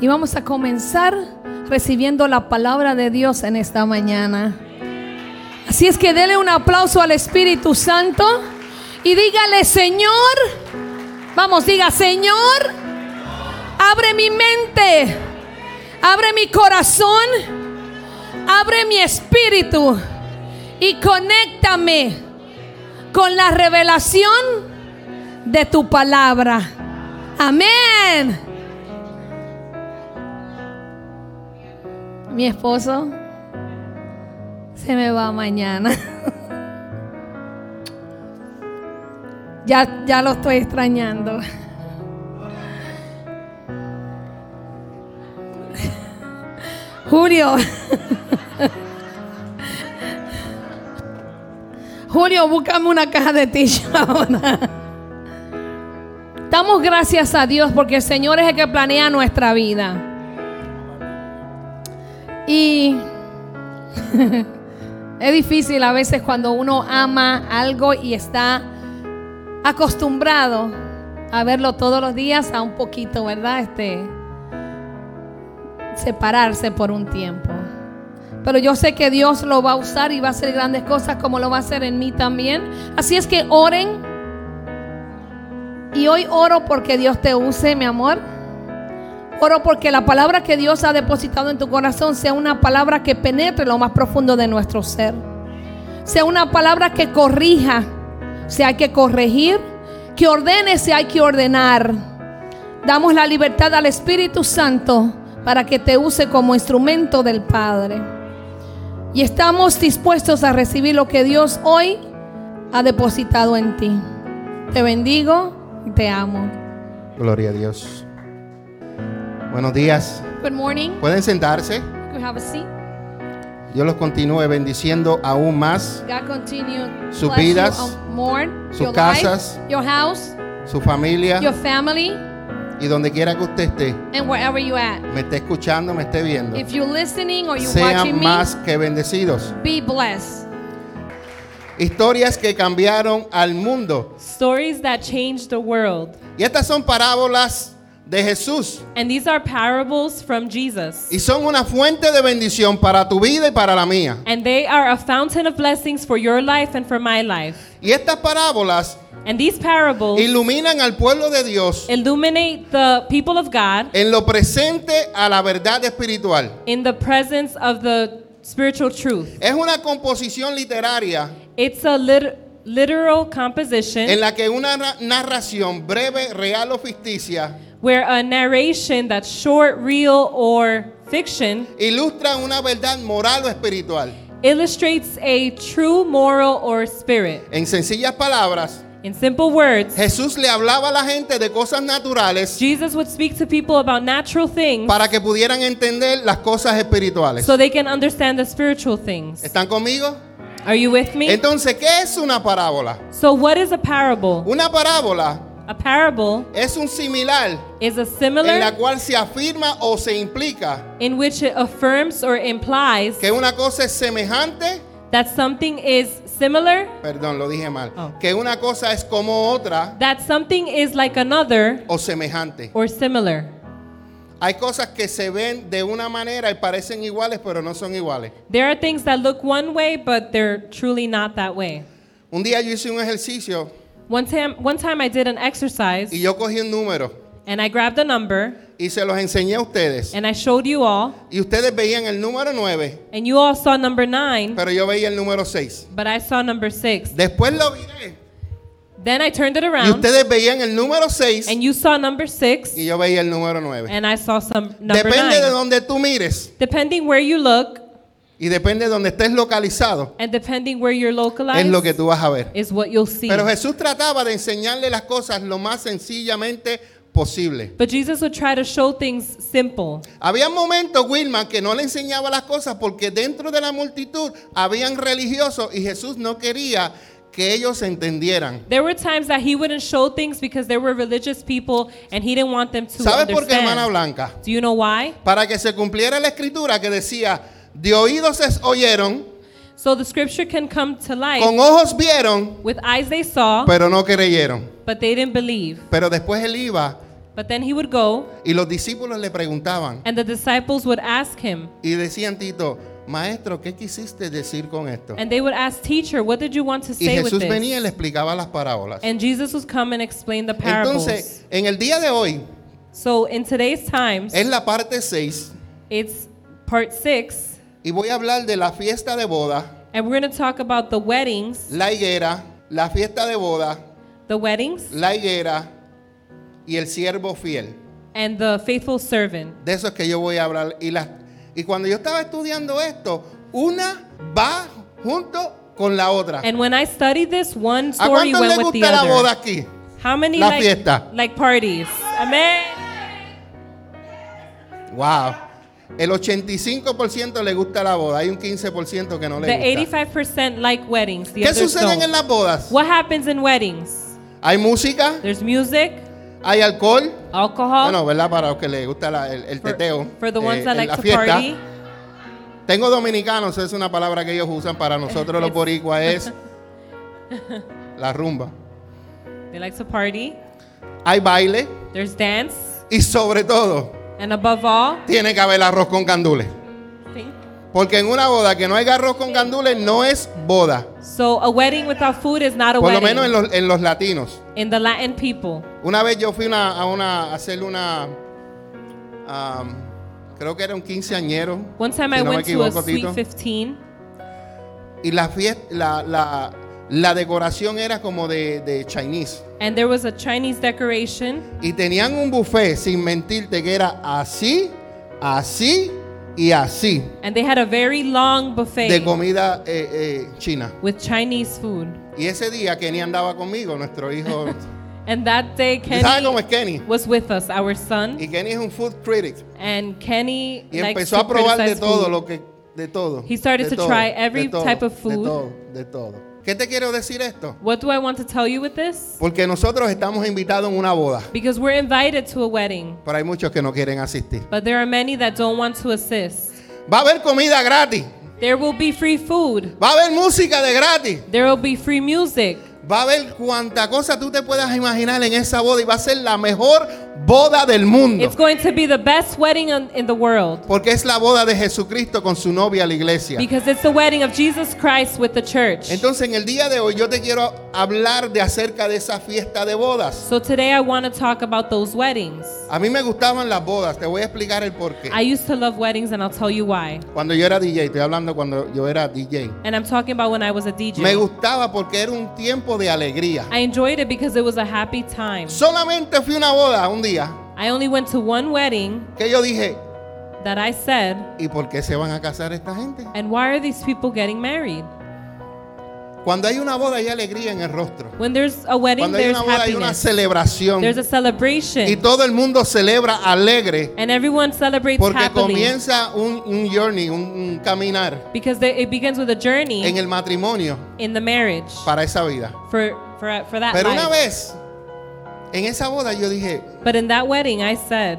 Y vamos a comenzar recibiendo la palabra de Dios en esta mañana. Así es que dele un aplauso al Espíritu Santo y dígale, Señor, vamos, diga, Señor, abre mi mente, abre mi corazón, abre mi espíritu y conéctame con la revelación de tu palabra. Amén. Mi esposo se me va mañana. ya, ya lo estoy extrañando. Julio. Julio, búscame una caja de t-shirt Damos gracias a Dios porque el Señor es el que planea nuestra vida. Y es difícil a veces cuando uno ama algo y está acostumbrado a verlo todos los días a un poquito, ¿verdad? Este separarse por un tiempo. Pero yo sé que Dios lo va a usar y va a hacer grandes cosas como lo va a hacer en mí también. Así es que oren. Y hoy oro porque Dios te use, mi amor. Oro porque la palabra que Dios ha depositado en tu corazón sea una palabra que penetre lo más profundo de nuestro ser. Sea una palabra que corrija si hay que corregir, que ordene si hay que ordenar. Damos la libertad al Espíritu Santo para que te use como instrumento del Padre. Y estamos dispuestos a recibir lo que Dios hoy ha depositado en ti. Te bendigo y te amo. Gloria a Dios. Buenos días. Good morning. Pueden sentarse. You can have a seat. Yo los continúe bendiciendo aún más God continue Sus vidas, more, sus your casas, life, your house, su familia your family, y donde quiera que usted esté, and wherever you at. me esté escuchando, me esté viendo. If you're listening or you're watching Sean me, más que bendecidos. be blessed. Historias que cambiaron al mundo. Stories that changed the world. Y estas son parábolas de Jesús. And these are parables from Jesus. Y son una fuente de bendición para tu vida y para la mía. And they are a fountain of blessings for your life and for my life. Y estas parábolas And these parables iluminan al pueblo de Dios illuminate the people of God en lo presente a la verdad espiritual. in the presence of the spiritual truth. Es una composición literaria It's a lit- literal composition en la que una na- narración breve, real o ficticia where a narration that's short, real, or fiction ilustra una verdad moral o espiritual. illustrates a true moral or spirit. En sencillas palabras, In simple words, Jesús le hablaba a la gente de cosas naturales Jesus would speak to people about natural things para que pudieran entender las cosas espirituales. so they can understand the spiritual things. ¿Están conmigo? Are you with me? Entonces, ¿qué es una parábola? So, what is a parable? Una parábola A parable es un similar is a en la similar cual se afirma o se implica in which it affirms or implies que una cosa es semejante, that something is similar, perdón, lo dije mal, Oh. que una cosa es como otra that something is like another o semejante. or similar. Hay cosas que se ven de una manera y parecen iguales, pero no son iguales. There are things that look one way, but they're truly not that way. Un día yo hice un ejercicio One time, one time I did an exercise y yo cogí un número and I grabbed a number y se los enseñé a ustedes. and I showed you all, Y ustedes veían el número 9, and you all saw number nine, pero yo veía el número 6. but I saw number six. Después lo viré Then I turned it y around ustedes veían el número 6 and you saw number six y yo veía el número 9. and I saw some number Depende de nine. donde tú mires Depending where you look y depende de donde estés localizado, and depending where you're es localized lo que tú vas a ver. is what you'll see. Pero Jesús trataba de enseñarle las cosas lo más sencillamente posible. But Jesus would try to show things simple. Había momentos, Wilma, que no le enseñaba las cosas porque dentro de la multitud habían religiosos y Jesús no quería que ellos entendieran. There were times that he wouldn't show things because there were religious people and he didn't want them to ¿Sabe por qué, hermana. Blanca? Do you know why? Para que se cumpliera la escritura que decía, de oídos es oyeron, So the scripture can come to life. con ojos vieron, With eyes they saw, pero no creyeron. but they didn't believe. Pero después él iba But then he would go, y los discípulos le preguntaban and the disciples would ask him, y decían, Tito, maestro, ¿qué quisiste decir con esto? and they would ask, Teacher, what did you want to Y say with Jesús venía y le this? explicaba las parábolas. And Jesus would come and explain the parables. Entonces, en el día de hoy, So in today's times, es la parte 6 it's part six, y voy a hablar de la fiesta de boda, and we're going to talk about the weddings, la higuera, la fiesta de boda, the weddings, la higuera y el siervo fiel. and the faithful servant. De eso es que yo voy a hablar. Y, las- y cuando yo estaba estudiando esto, una va junto con la otra. And when I studied this, one ¿A story cuántos with the gusta la boda other. aquí? How many La like, fiesta. like parties? Amen. Wow. El 85% le gusta la boda. Hay un 15% que no The le gusta. 85% like weddings. The ¿Qué others sucede en las bodas? What happens in weddings? Hay música, There's music, hay alcohol. alcohol. Bueno, ¿verdad? Para los que les gusta la- el, teteo. for the ones eh, that en like la to fiesta. party. Tengo dominicanos, es una palabra que ellos usan para nosotros los boricuas, es la rumba. They like to party. Hay baile There's dance. y sobre todo And above all, tiene que haber arroz con gandules. Porque en una boda que no hay arroz con gandules no es boda. so a wedding without food is not a Por lo wedding. menos en los, en los latinos. in the Latin people. Una vez yo fui una- a una a hacerle una am, creo que era un quinceañero. One time si I no me went to a equivoco, sweet Tito. 15 Y la fiesta, la, la, la decoración era como de, de Chinese. And there was a Chinese decoration Y tenían un buffet, sin mentirte, que era así, así y así and they had a very long buffet de comida eh, eh, china. with Chinese food. Y ese día Kenny andaba conmigo, nuestro hijo. And that day ¿Tú cómo Kenny Kenny? was with us, our son, Y Kenny es un food critic. and Kenny Y empezó a probar de todo food. lo que, de todo. He started de to todo, try de every todo, type of De food. todo, de todo. ¿Qué te quiero decir esto? What do I want to tell you with this? Porque nosotros estamos invitados en una boda, Because we're invited to a wedding, pero hay muchos que no quieren asistir. but there are many that don't want to assist. Va a haber comida gratis, There will be free food. va a haber música de gratis, There will be free music. va a haber cuanta cosa tú te puedas imaginar en esa boda y va a ser la mejor boda del mundo. It's going to be the best wedding in, in the world Porque es la boda de Jesucristo con su novia, la iglesia. because it's the wedding of Jesus Christ with the church. Entonces en el día de hoy yo te quiero hablar de acerca de esa fiesta de bodas. So today I want to talk about those weddings. A mí me gustaban las bodas, te voy a explicar el porqué. I used to love weddings and I'll tell you why. Cuando yo era DJ, estoy hablando cuando yo era DJ. And I'm talking about when I was a DJ. Me gustaba porque era un tiempo de alegría. I enjoyed it because it was a happy time. Solamente fui a una boda un día I only went to one wedding que yo dije, that I said, ¿y por qué se van a casar esta gente? and why are these people getting married? Cuando hay una boda hay alegría en el rostro. When there's a wedding, Cuando hay there's una boda hay una happiness. celebración There's a y celebration. todo el mundo celebra alegre And everyone celebrates porque happily. comienza un, un journey, un, un caminar Because it begins with a journey en el matrimonio in the marriage para esa vida. for, for, for that Pero una life. vez en esa boda yo dije, But in that wedding, I said,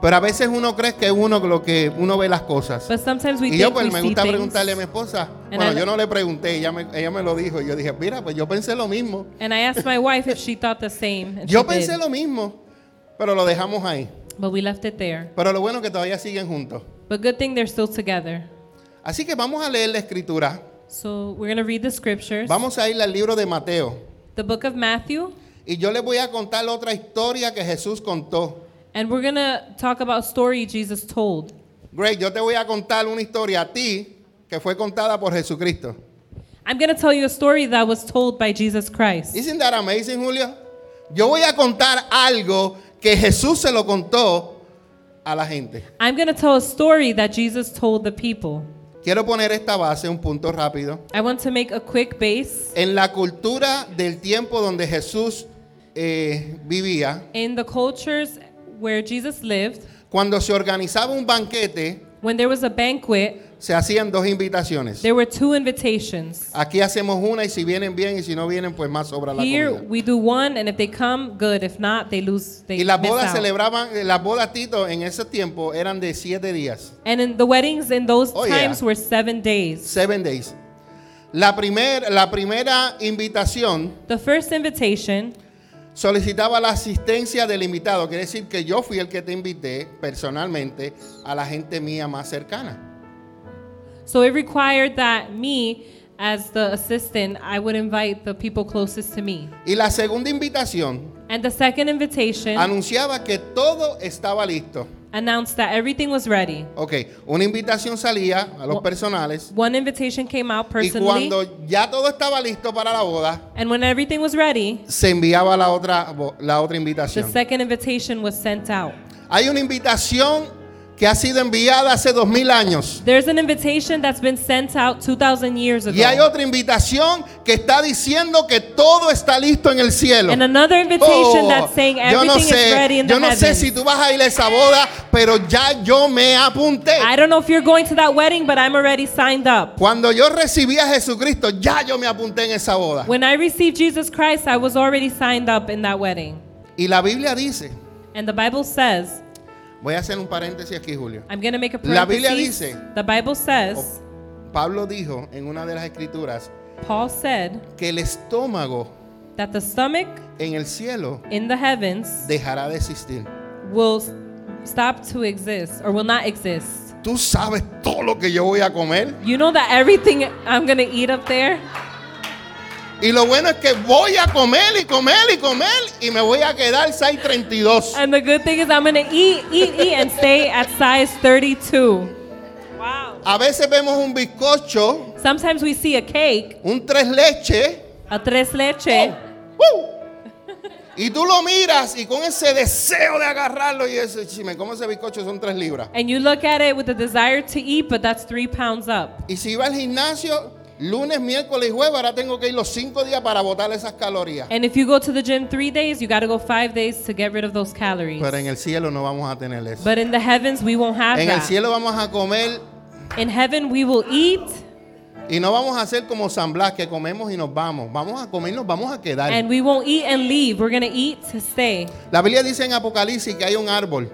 pero a veces uno cree que uno lo que uno ve las cosas. but sometimes we Y yo pues we me gusta preguntarle a mi esposa. And Bueno, I- yo no le pregunté, ella me, ella me lo dijo. Y yo dije, mira, pues yo pensé lo mismo. And I asked my wife if she thought the same. And Yo pensé did. lo mismo, pero lo dejamos ahí. But we left it there. Pero lo bueno es que todavía siguen juntos. But good thing they're still together. Así que vamos a leer la escritura. So we're going to read the scriptures. Vamos a ir al libro de Mateo. The book of Matthew. Y yo les voy a contar otra historia que Jesús contó. And we're going to talk about a story Jesus told. Greg, yo te voy a contar una historia a ti que fue contada por Jesucristo. I'm going to tell you a story that was told by Jesus Christ. Isn't that amazing, Julio? Yo voy a contar algo que Jesús se lo contó a la gente. I'm going to tell a story that Jesus told the people. Quiero poner esta base, un punto rápido. I want to make a quick base. En la cultura del tiempo donde Jesús eh, vivía, In the cultures where Jesus lived, cuando se organizaba un banquete, when there was a banquet, se hacían dos invitaciones. there were two invitations. Aquí hacemos una y si vienen bien y si no vienen, pues más sobra la Here comida. we do one, and if they come, good. If not, they lose. They Y las miss bodas out. celebraban, eh, las bodas Tito en ese tiempo eran de siete días, And in the weddings in those Oh, yeah. times were seven days. seven days. La, primer, la primera invitación The first invitation, solicitaba la asistencia del invitado. Quiere decir que yo fui el que te invité personalmente a la gente mía más cercana. So it required that me, as the assistant, I would invite the people closest to me. Y la segunda invitación And the second invitation anunciaba que todo estaba listo. Announced that everything was ready. Ok, una invitación salía a los personales One invitation came out y personally, cuando ya todo estaba listo para la boda, and when everything was ready, se enviaba la otra, la otra the invitación. second invitation was sent out. Hay una invitación que ha sido enviada hace dos mil años. There's an invitation that's been sent out 2,000 years Y hay ago. otra invitación que está diciendo que todo está listo en el cielo. And another invitation Oh, that's saying yo no everything is ready sé, in the yo no sé heavens. si tú vas a ir a esa boda, pero ya yo me apunté. I don't know if you're going to that wedding, but I'm already signed up. Cuando yo recibí a Jesucristo, ya yo me apunté en esa boda. When I received Jesus Christ, I was already signed up in that wedding. Y la Biblia dice, And the Bible says, voy a hacer un paréntesis aquí, Julio. I'm going to make a La Biblia dice- The Bible says, Pablo dijo en una de las escrituras Paul said que el estómago that the stomach en el cielo in the heavens dejará de existir. will stop to exist or will not exist. Tú sabes todo lo que yo voy a comer. You know that everything I'm going to eat up there? Y lo bueno es que voy a comer y comer y comer y me voy a quedar 632. And the good thing is I'm going to eat, eat, eat and stay at size 32. Wow. A veces vemos un bizcocho, Sometimes we see a cake, un tres leche, a tres leche, ¡uh! y tú lo miras y con ese deseo de agarrarlo y ese, si me como ese bizcocho son tres libras. and you look at it with the desire to eat, but that's three pounds up. Y si iba al gimnasio lunes, miércoles y jueves, ahora tengo que ir los cinco días para botar esas calorías. And if you go to the gym three days, you got to go five days to get rid of those calories. Pero en el cielo no vamos a tener eso. But in the heavens, we won't have En el that. cielo vamos a comer In heaven, we will eat, y no vamos a hacer como San Blas que comemos y nos vamos. Vamos a comer y nos vamos a quedar. and we won't eat and leave. We're going to eat to stay. La Biblia dice en Apocalipsis que hay un árbol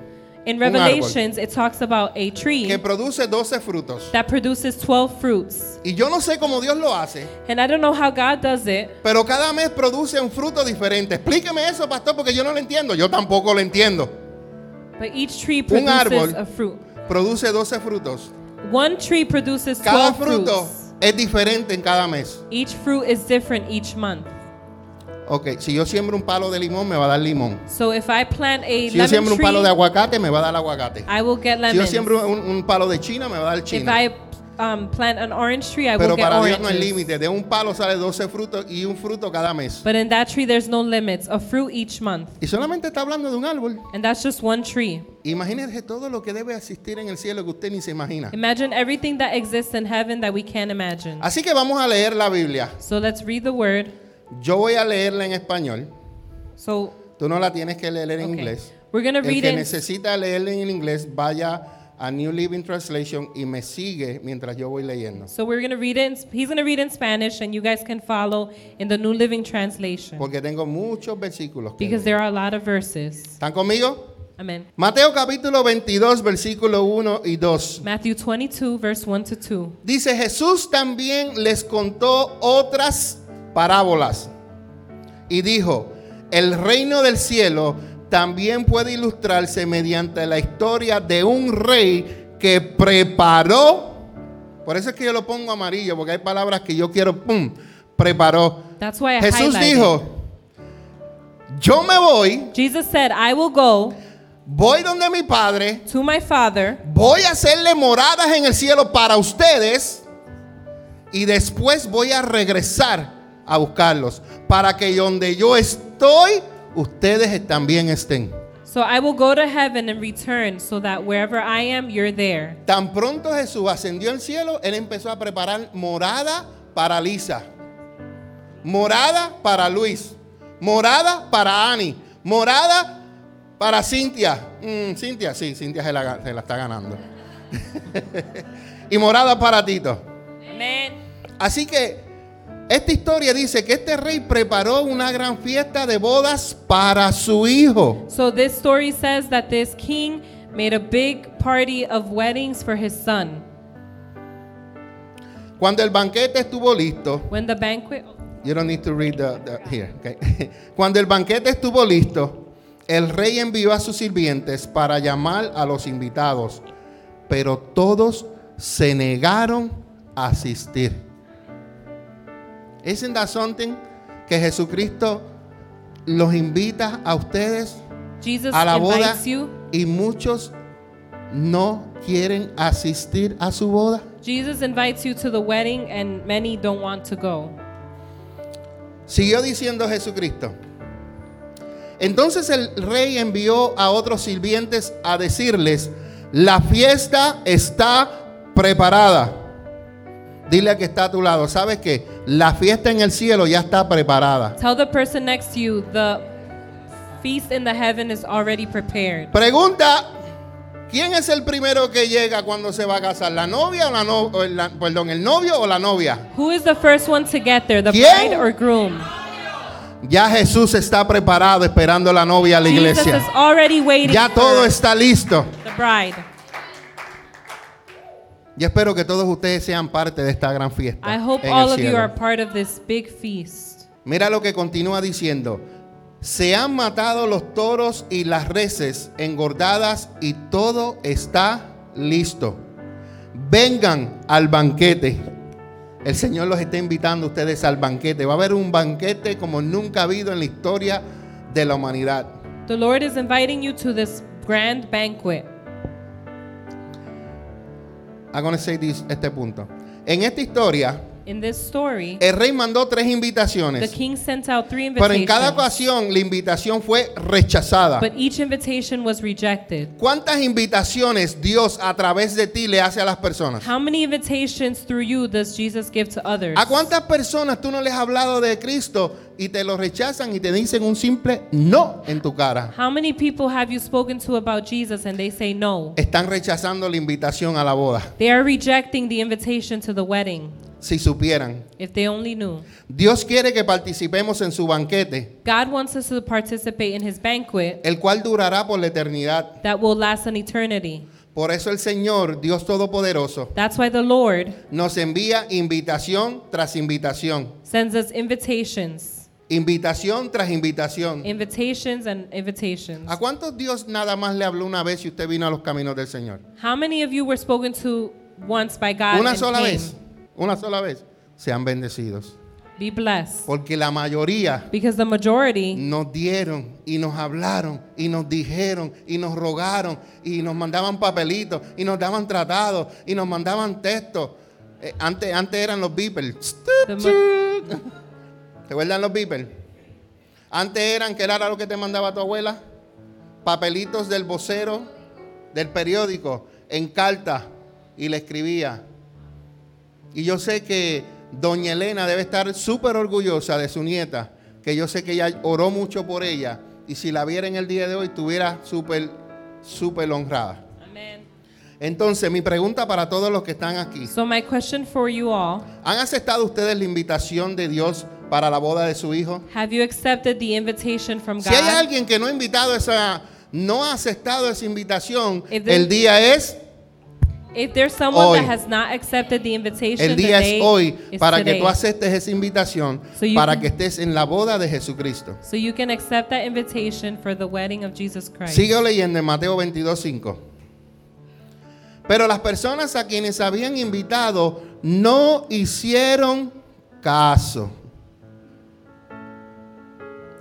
In. Revelations, it talks about a tree que produce 12 frutos. that produces 12 fruits. Y yo no sé cómo Dios lo hace, And I don't know how God does it, pero cada mes produce un fruto diferente. Explíqueme eso, pastor, porque yo no lo entiendo. Yo tampoco lo entiendo. but each tree Un árbol. produces a fruit. Produce 12 frutos. One tree produces Cada 12 fruto fruits. es diferente en cada mes. Each fruit is different each month. Ok, si yo siembro un palo de limón, me va a dar limón. So if I plant a Si yo siembro un palo de aguacate, me va a dar aguacate. I will get Si yo lemons. siembro un, un palo de china, me va a dar If china. I um, plant an orange tree, I Pero will get para Dios no hay límite. De un palo sale 12 frutos y un fruto cada mes. But in that tree, there's no limits. A fruit each month. Y solamente está hablando de un árbol. And that's just one tree. Imagínese todo lo que debe existir en el cielo que usted ni se imagina. Imagine everything that exists in heaven that we can't imagine. Así que vamos a leer la Biblia. So let's read the word. Yo voy a leerla en español. So Tú no la tienes que leer en Okay. inglés. We're gonna El read que it- necesita leerla en inglés, vaya a New Living Translation y me sigue mientras yo voy leyendo. so we're gonna read it. In, he's gonna read in Spanish, and you guys can follow in the New Living Translation Porque tengo muchos versículos. que because leer. there are a lot of verses. ¿Están conmigo? Amen. Mateo capítulo 22, versículo 1 y 2. Matthew 22, verse 1 to 2. Dice, Jesús también les contó otras parábolas y dijo, el reino del cielo también puede ilustrarse mediante la historia de un rey que preparó, por eso es que yo lo pongo amarillo, porque hay palabras que yo quiero, ¡pum!, preparó. That's why I Jesús highlighted. dijo, yo me voy, Jesus said, "I will go voy donde mi padre, to my Father, Voy a hacerle moradas en el cielo para ustedes y después voy a regresar a buscarlos para que donde yo estoy, ustedes también estén. so I will go to heaven and return, so that wherever I am, you're there." Tan pronto Jesús ascendió al cielo, él empezó a preparar morada para Lisa, morada para Luis, morada para Ani, morada para Cintia. Mm, Cintia, sí, Cintia se la, se la está ganando. y morada para Tito. Así que esta historia dice que este rey preparó una gran fiesta de bodas para su hijo. So this story says that this king made a big party of weddings for his son. Cuando el banquete estuvo listo, When the banquet You don't need to read the, the- here. okay. Cuando el banquete estuvo listo, el rey envió a sus sirvientes para llamar a los invitados, pero todos se negaron a asistir. Isn't that something que Jesucristo los invita a ustedes Jesus a la boda you. y muchos no quieren asistir a su boda? Jesus invites you to the wedding, and many don't want to go. Siguió diciendo Jesucristo. Entonces el rey envió a otros sirvientes a decirles, la fiesta está preparada. Dile a que está a tu lado, ¿sabes qué? La fiesta en el cielo ya está preparada. Tell the person next to you the feast in the heaven is already prepared. Pregunta, ¿quién es el primero que llega cuando se va a casar? ¿La novia o la no, o la- perdón, el novio o la novia? Who is the first one to get there, the ¿Quién? bride or groom? Ya Jesús está preparado esperando a la novia a la Jesus iglesia. is already waiting Ya for todo está listo. the bride. Yo espero que todos ustedes sean parte de esta gran fiesta. I hope en all el of you cielo. are part of this big feast. Mira lo que continúa diciendo. Se han matado los toros y las reses engordadas y todo está listo. Vengan al banquete. El Señor los está invitando a ustedes al banquete. Va a haber un banquete como nunca ha habido en la historia de la humanidad. The Lord is inviting you to this grand banquet. I'm gonna say this- este punto. En esta historia, In this story, el rey mandó tres the invitaciones. king sent out three Pero en cada invitations, ocasión la invitación fue rechazada. but each invitation was rejected. ¿Cuántas invitaciones Dios a través de ti le hace a las personas? How many invitations through you does Jesus give to others? ¿A cuántas personas tú no les has hablado de Cristo y te lo rechazan y te dicen un simple no en tu cara? How many people have you spoken to about Jesus and they say no? Están rechazando la invitación a la boda. They are rejecting the invitation to the wedding. Si supieran, If they only knew. Dios quiere que participemos en su banquete, God wants us to participate in his banquet el cual durará por la eternidad. that will last an eternity. Por eso el Señor, Dios Todopoderoso, That's why the Lord nos envía invitación tras invitación. sends us invitations, Invitación tras invitación. invitations and invitations. ¿A cuántos Dios nada más le habló una vez y usted vino a los caminos del Señor? How many of you were spoken to once by God Una and sola came? vez. Una sola vez. Sean bendecidos. Be blessed. Porque la mayoría Because the majority nos dieron y nos hablaron y nos dijeron y nos rogaron y nos mandaban papelitos y nos daban tratados y nos mandaban textos. Eh, antes, antes eran los beepers. ¿Te acuerdan los beepers? Antes eran, que era lo que te mandaba tu abuela? Papelitos del vocero del periódico en carta y le escribía. Y yo sé que doña Elena debe estar súper orgullosa de su nieta, que yo sé que ella oró mucho por ella. Y si la viera en el día de hoy, estuviera súper, súper honrada. Amen. Entonces, mi pregunta para todos los que están aquí. So my question for you all, ¿Han aceptado ustedes la invitación de Dios para la boda de su hijo? have you accepted the invitation from Si hay God? alguien que no ha invitado esa, no ha aceptado esa invitación, el día es, If there's someone Hoy. that has not accepted the invitation, el día es hoy para que today. tú aceptes esa invitación, So para can- que estés en la boda de Jesucristo. So you can accept that invitation for the wedding of Jesus Christ. Sigue leyendo en Mateo 22, 5. Pero las personas a quienes habían invitado no hicieron caso.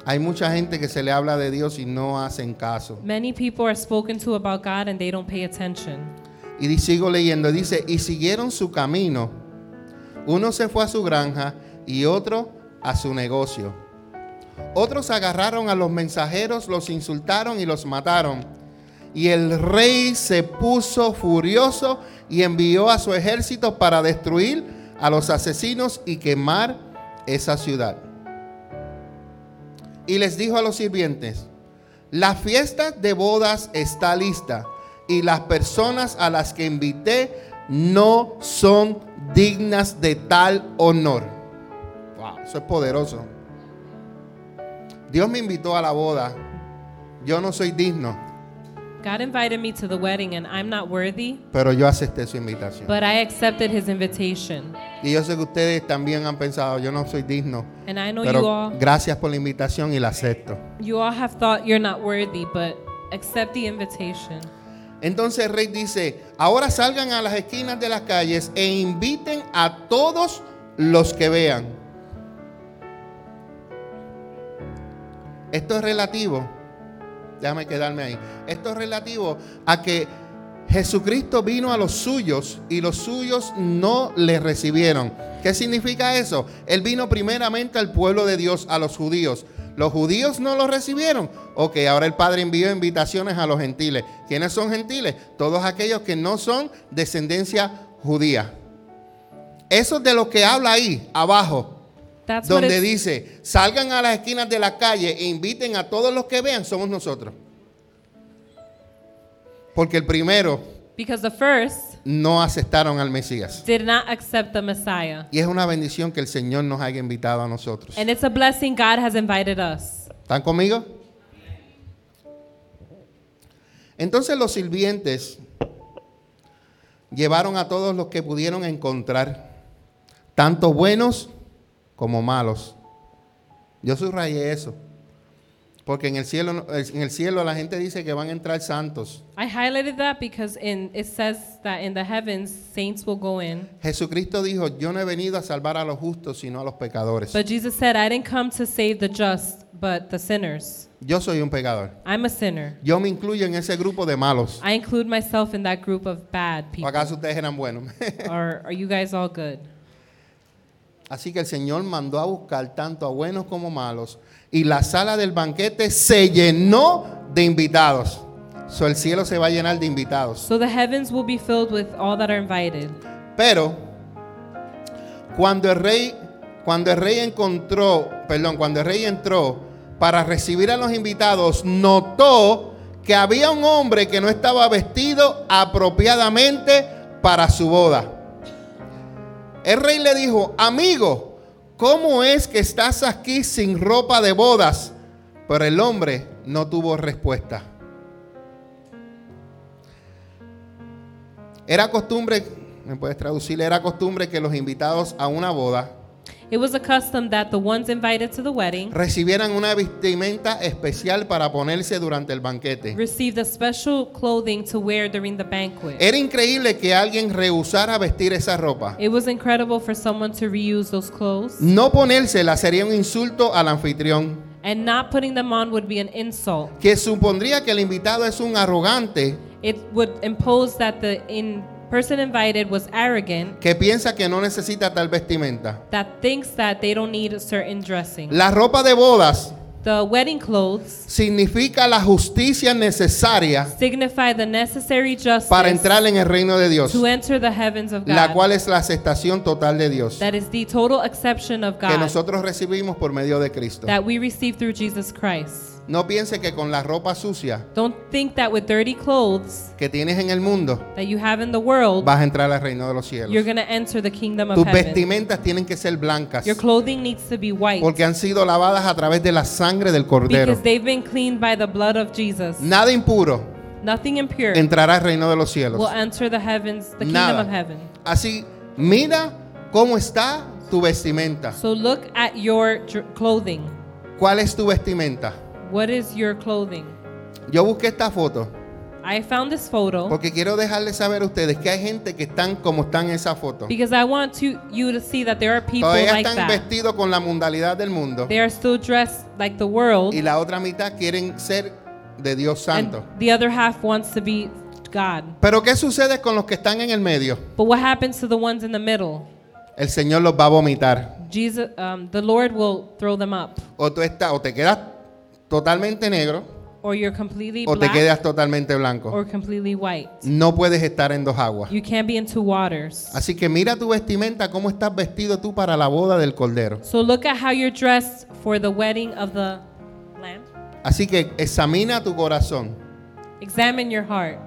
Hay mucha gente que se le habla de Dios y no hacen caso. Many people are spoken to about God and they don't pay attention. Y sigo leyendo, dice, y siguieron su camino. Uno se fue a su granja y otro a su negocio. Otros agarraron a los mensajeros, los insultaron y los mataron. Y el rey se puso furioso y envió a su ejército para destruir a los asesinos y quemar esa ciudad. Y les dijo a los sirvientes, la fiesta de bodas está lista y las personas a las que invité no son dignas de tal honor. Wow, eso es poderoso. Dios me invitó a la boda. Yo no soy digno, God invited me to the wedding and I'm not worthy, pero yo acepté su invitación. but I accepted his invitation. Y yo sé que ustedes también han pensado, yo no soy digno. And I know you Pero all gracias por la invitación y la acepto. you all have thought you're not worthy, but accept the invitation. Entonces el rey dice, ahora salgan a las esquinas de las calles e inviten a todos los que vean. Esto es relativo, déjame quedarme ahí, esto es relativo a que Jesucristo vino a los suyos y los suyos no le recibieron. ¿Qué significa eso? Él vino primeramente al pueblo de Dios, a los judíos. Los judíos no lo recibieron. Ok, ahora el Padre envió invitaciones a los gentiles. ¿Quiénes son gentiles? Todos aquellos que no son descendencia judía. Eso es de lo que habla ahí, abajo, That's donde dice, salgan a las esquinas de la calle e inviten a todos los que vean, somos nosotros. Porque el primero because the first no aceptaron al Mesías. did not accept the Messiah. Y es una bendición que el Señor nos haya invitado a nosotros. And it's a blessing God has invited us. ¿Están conmigo? Entonces los sirvientes llevaron a todos los que pudieron encontrar, tanto buenos como malos. Yo subrayé eso. Porque en el cielo en el cielo la gente dice que van a entrar santos. I highlighted that because in it says that in the heavens saints will go in. Jesucristo dijo, "Yo no he venido a salvar a los justos, sino a los pecadores." But Jesus said, I didn't come to save the just, but the sinners. Yo soy un pecador. I'm a sinner. Yo me incluyo en ese grupo de malos. I include myself in that group of bad ¿O people. acaso ustedes eran buenos? or are you guys all good? Así que el Señor mandó a buscar tanto a buenos como malos y la sala del banquete se llenó de invitados. So, el cielo se va a llenar de invitados. So the heavens will be filled with all that are invited. Pero cuando el rey cuando el rey encontró, perdón, cuando el rey entró para recibir a los invitados, notó que había un hombre que no estaba vestido apropiadamente para su boda. El rey le dijo, amigo, ¿cómo es que estás aquí sin ropa de bodas? Pero el hombre no tuvo respuesta. Era costumbre, me puedes traducir, era costumbre que los invitados a una boda It was a custom that the ones invited to the wedding recibieran una vestimenta especial para ponerse durante el banquete. received a special clothing to wear during the banquet. Era increíble que alguien rehusara vestir esa ropa. It was incredible for someone to reuse those clothes, No ponérsela sería un insulto al anfitrión, and not putting them on would be an insult. que supondría que el invitado es un arrogante It would impose that the in person invited was arrogant, que piensa que no necesita tal vestimenta. that thinks that they don't need a certain dressing. La ropa de bodas The wedding clothes significa la justicia necesaria signify the necessary justice para entrar en el reino de Dios, to enter the heavens of God. la cual es la aceptación total de Dios that is the total acception of que God nosotros recibimos por medio de Cristo. that we receive through Jesus Christ. No piense que con la ropa sucia Don't think that with dirty clothes que tienes en el mundo that you have in the world, vas a entrar al reino de los you're cielos. going to enter the kingdom of Tus heaven. vestimentas tienen que ser blancas Your clothing needs to be white porque han sido lavadas a través de la sangre del cordero. because they've been cleaned by the blood of Jesus. Nada impuro Nothing impure entrará al reino de los cielos. will enter the heavens, the kingdom of heaven. Así, mira cómo está tu vestimenta. So look at your dr- clothing. ¿Cuál es tu vestimenta? What is your clothing? Yo busqué esta foto I found this photo porque quiero dejarles saber a ustedes que hay gente que están como están en esa foto. because I want to you to see that there are people Todavía like están that. vestidos con la mundalidad del mundo They are still dressed like the world, y la otra mitad quieren ser de Dios and santo. the other half wants to be God. Pero ¿qué sucede con los que están en el medio? But what happens to the ones in the middle? El Señor los va a vomitar. Jesus, um, the Lord will throw them up, O tú estás, o te quedas totalmente negro or you're completely o te black, quedas totalmente blanco. or completely white. No puedes estar en dos aguas. You can't be in two waters. Así que mira tu vestimenta, cómo estás vestido tú para la boda del Cordero. So look at how you're dressed for the wedding of the Lamb. Así que examina tu corazón. Examine your heart.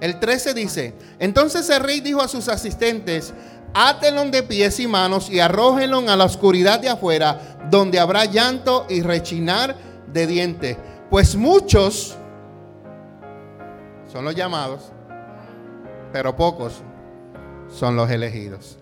El 13 dice, entonces el rey dijo a sus asistentes, átenlo de pies y manos y arrójenlo a la oscuridad de afuera, donde habrá llanto y rechinar de dientes. Pues muchos son los llamados, pero pocos son los elegidos.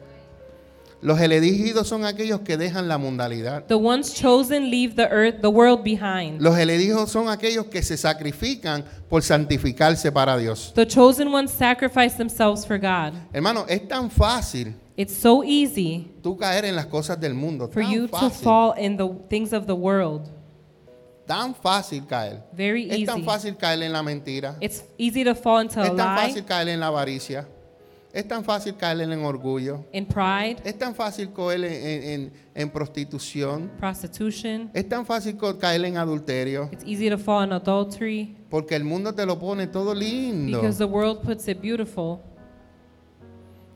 Los elegidos son aquellos que dejan la mundalidad. The ones chosen leave the earth, the world behind. Los elegidos son aquellos que se sacrifican por santificarse para Dios. The chosen ones sacrifice themselves for God. Hermano, es tan fácil It's so easy tú caer en las cosas del mundo. for you to fácil. fall in the things of the world. Tan fácil caer. Very Es tan fácil caer en la mentira. It's easy to fall into a Es tan lie, fácil caer en la avaricia. Es tan fácil caer en el orgullo. in pride, Es tan fácil caer en, en- en- en prostitución. prostitution. Es tan fácil caer en adulterio. It's easy to fall in adultery Porque el mundo te lo pone todo lindo. because the world puts it beautiful.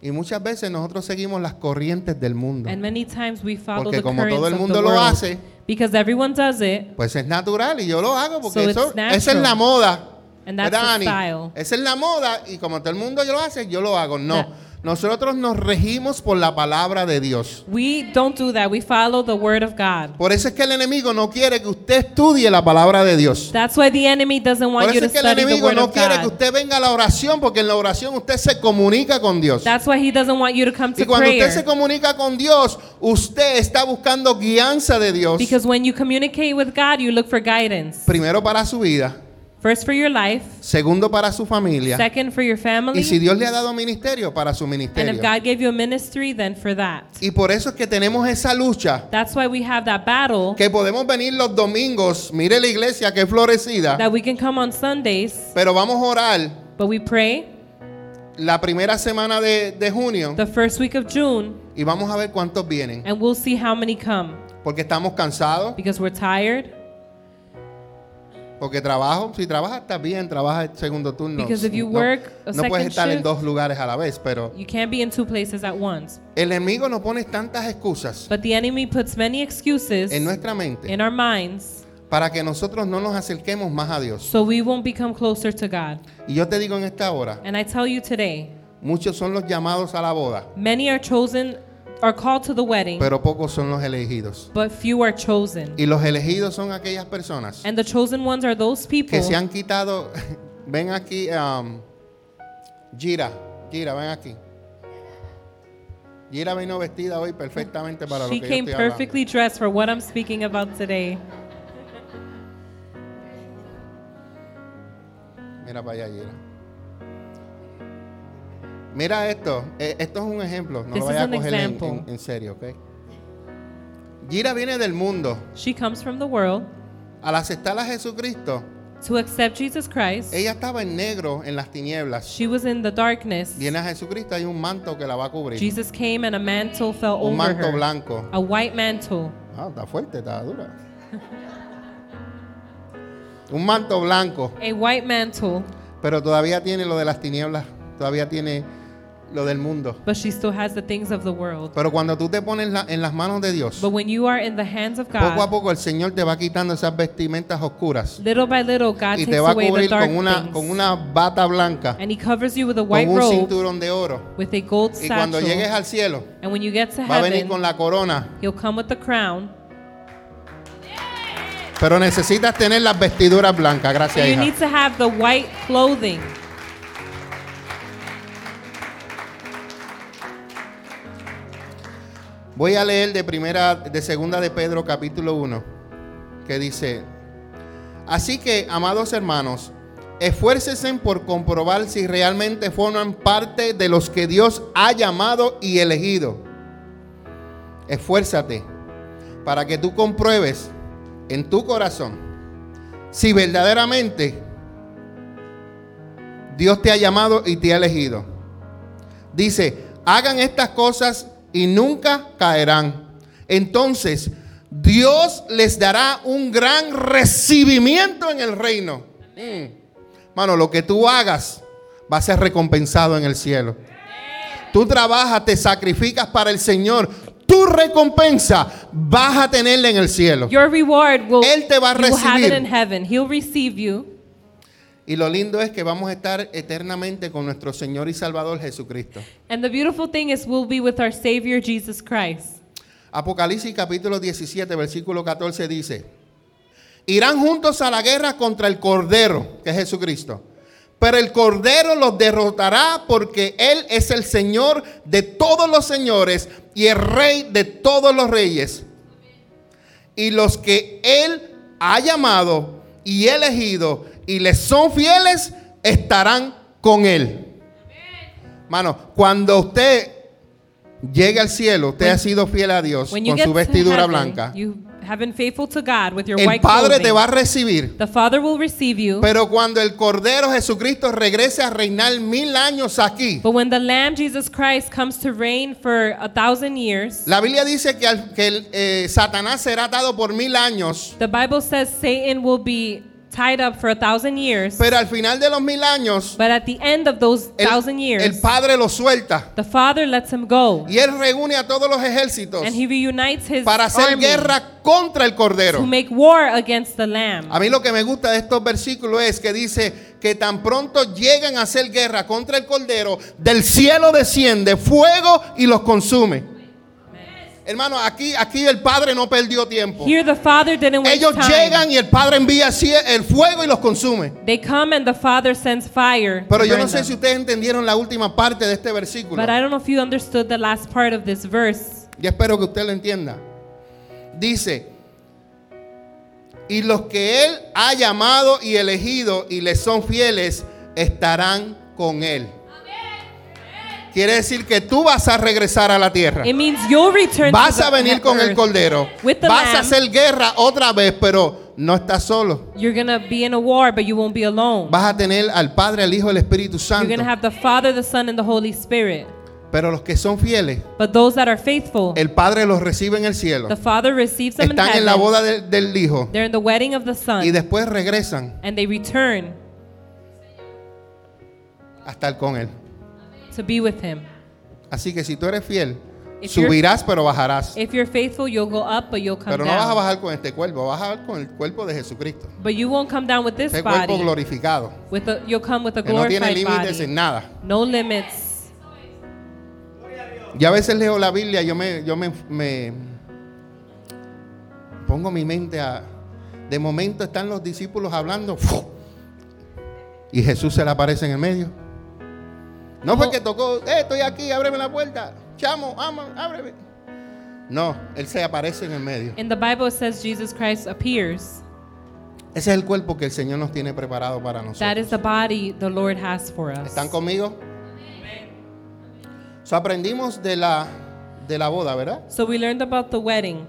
Y muchas veces nosotros seguimos las corrientes del mundo. And many times we follow Porque the como todo el mundo lo world. hace, Because everyone does it, pues es natural y yo lo hago porque So eso, it's esa es natural. la moda. And that's ¿Verdad, the Ani? style. Esa es la moda y como todo el mundo lo hace, yo lo hago. No, No. Nosotros nos regimos por la palabra de Dios. we don't do that. We follow the word of God. Por eso es que el enemigo no quiere que usted estudie la palabra de Dios. That's why the enemy doesn't Por want you eso to es que el study the enemigo word no of quiere que God. usted venga a la oración porque en la oración usted se comunica con Dios. That's why he doesn't want you to come Y to cuando usted se prayer. comunica con Dios, usted está buscando guianza de Dios. Because when you communicate with God, you look for guidance. Primero para su vida, First for your life, segundo para su familia. second for your family, Y si Dios le ha dado ministerio, para su and ministerio. if God gave you a ministry, then for that. Y por eso es que tenemos esa lucha. That's why we have that battle Que podemos venir los domingos, mire la iglesia que florecida, that we can come on Sundays, pero vamos a orar but we pray la primera semana de, de junio the first week of June, y vamos a ver cuántos vienen. and we'll see how many come Porque estamos cansados, because we're tired. Porque trabajo, si trabajas está bien, trabajas el segundo turno. Because if you No- work a no, puedes estar en shift- dos lugares a la vez, pero You can't be in two places at once. el enemigo nos pone tantas excusas But the enemy puts many excuses en nuestra mente in our minds para que nosotros no nos acerquemos más a Dios. so we won't become closer to God. Y yo te digo en esta hora, And I tell you today, muchos son los llamados a la boda, many are chosen, are called to the wedding, pero pocos son los elegidos. but few are chosen. Y los elegidos son aquellas personas And the chosen ones are those people que se han quitado. Ven aquí, um, Gira, Gira, ven aquí. Gira vino vestida hoy perfectamente para She lo que yo came estoy hablando. perfectly dressed for what I'm speaking about today. Mira para allá, Gira. Mira esto, eh, esto es un ejemplo, no This lo vayas a coger en, example. en- en serio, ¿ok? Gira viene del mundo. She comes from the world Al aceptar a Jesucristo, to accept Jesus Christ. ella estaba en negro en las tinieblas. She was in the darkness. Viene a Jesucristo, hay un manto que la va a cubrir. Jesus came and a mantle fell un over manto her. blanco. A white mantle. Ah, está fuerte, está dura. un manto blanco, A white mantle, pero todavía tiene lo de las tinieblas, todavía tiene lo del mundo. but she still has the things of the world. Pero cuando tú te pones la- en las manos de Dios, But when you are in the hands of poco a God, poco el Señor te va quitando esas vestimentas oscuras little by little, God y takes te va a away the cubrir dark con una, things. con una bata blanca, and He covers you with a con white un robe cinturón de oro. with a gold Y cuando satchel. llegues al cielo, and when you get to va a venir heaven, con la corona. He'll come with the crown. Pero necesitas tener las vestiduras blancas. Gracias, you hija. need to have the white clothing. Voy a leer de primera, de segunda de Pedro capítulo 1, que dice, así que, amados hermanos, esfuércense por comprobar si realmente forman parte de los que Dios ha llamado y elegido. Esfuérzate para que tú compruebes en tu corazón si verdaderamente Dios te ha llamado y te ha elegido. Dice, hagan estas cosas y nunca caerán. Entonces, Dios les dará un gran recibimiento en el reino. Mm. Mano, lo que tú hagas va a ser recompensado en el cielo. Tú trabajas, te sacrificas para el Señor. Tu recompensa vas a tenerla en el cielo. Your reward will Él te va a you will have it recibir. in heaven. He'll receive you. Y lo lindo es que vamos a estar eternamente con nuestro Señor y Salvador Jesucristo. And the beautiful thing is we'll be with our Savior Jesus Christ. Apocalipsis capítulo 17, versículo 14 dice, irán juntos a la guerra contra el Cordero, que es Jesucristo, Pero el Cordero los derrotará porque Él es el Señor de todos los señores y el Rey de todos los reyes. Y los que Él ha llamado y elegido y les son fieles estarán con Él. Mano, cuando usted llegue al cielo, usted When- ha sido fiel a Dios con su vestidura heaven, blanca. you have been faithful to God with your El white Padre te clothing. va a recibir. The Father will receive you. Pero cuando el Cordero Jesucristo regrese a reinar mil años aquí, But when the Lamb Jesus Christ comes to reign for a thousand years, la Biblia dice que, al- que el, eh, Satanás será atado por mil años, the Bible says Satan will be tied up for a thousand years. pero al final de los mil años, But at the end of those el, thousand years, el Padre lo suelta the Father lets him go. y él reúne a todos los ejércitos And he reunites his para hacer army guerra contra el to Cordero. make war against the Lamb. A mí lo que me gusta de estos versículos es que dice que tan pronto llegan a hacer guerra contra el Cordero, del cielo desciende fuego y los consume. Hermano, aquí, aquí el Padre no perdió tiempo. Here the Father didn't waste Ellos time. llegan y el Padre envía el fuego y los consume. They come and the Father sends fire. Pero yo no sé them. si ustedes entendieron la última parte de este versículo. But I don't know if you understood the last part of this verse. Yo espero que usted lo entienda. Dice, y los que Él ha llamado y elegido y les son fieles, estarán con Él. Quiere decir que tú vas a regresar a la tierra. It means you'll return Vas to the a venir con el. Cordero. With the Vas a Lamb. hacer guerra otra vez, pero no estás solo. You're to be in a war, but you won't be alone. Vas a tener al Padre, al Hijo, al Espíritu You're Santo. going to have the Father, the Son, and the Holy Spirit. Pero los que son fieles, But those that are faithful, el Padre los recibe en el cielo. the Father receives them in Están en la heaven. boda del- del Hijo They're in the wedding of the y Son. después regresan And they return a estar con Él. To be with Him. Así que si tú eres fiel, If you're- subirás pero bajarás. If you're faithful, you'll go up, but you'll come Pero no vas a down. bajar con este cuerpo, vas a bajar con el cuerpo de Jesucristo. But you won't come down with this Este cuerpo body. glorificado, With a, you'll come with a que no tiene glorified límites body. en nada. No limits. Yo a veces leo la Biblia, yo me, yo me, me pongo mi mente a... De momento están los discípulos hablando ¡fu! y Jesús se le aparece en el medio. No fue que tocó, eh, estoy aquí, ábreme la puerta, chamo, ama, ábreme. No, Él se aparece en el medio. In the Bible, it says Jesus Christ appears. Ese es el cuerpo que el Señor nos tiene preparado para That nosotros. is the body the Lord has for us. ¿Están conmigo? So, aprendimos de la, de la boda, ¿verdad? So we learned about the wedding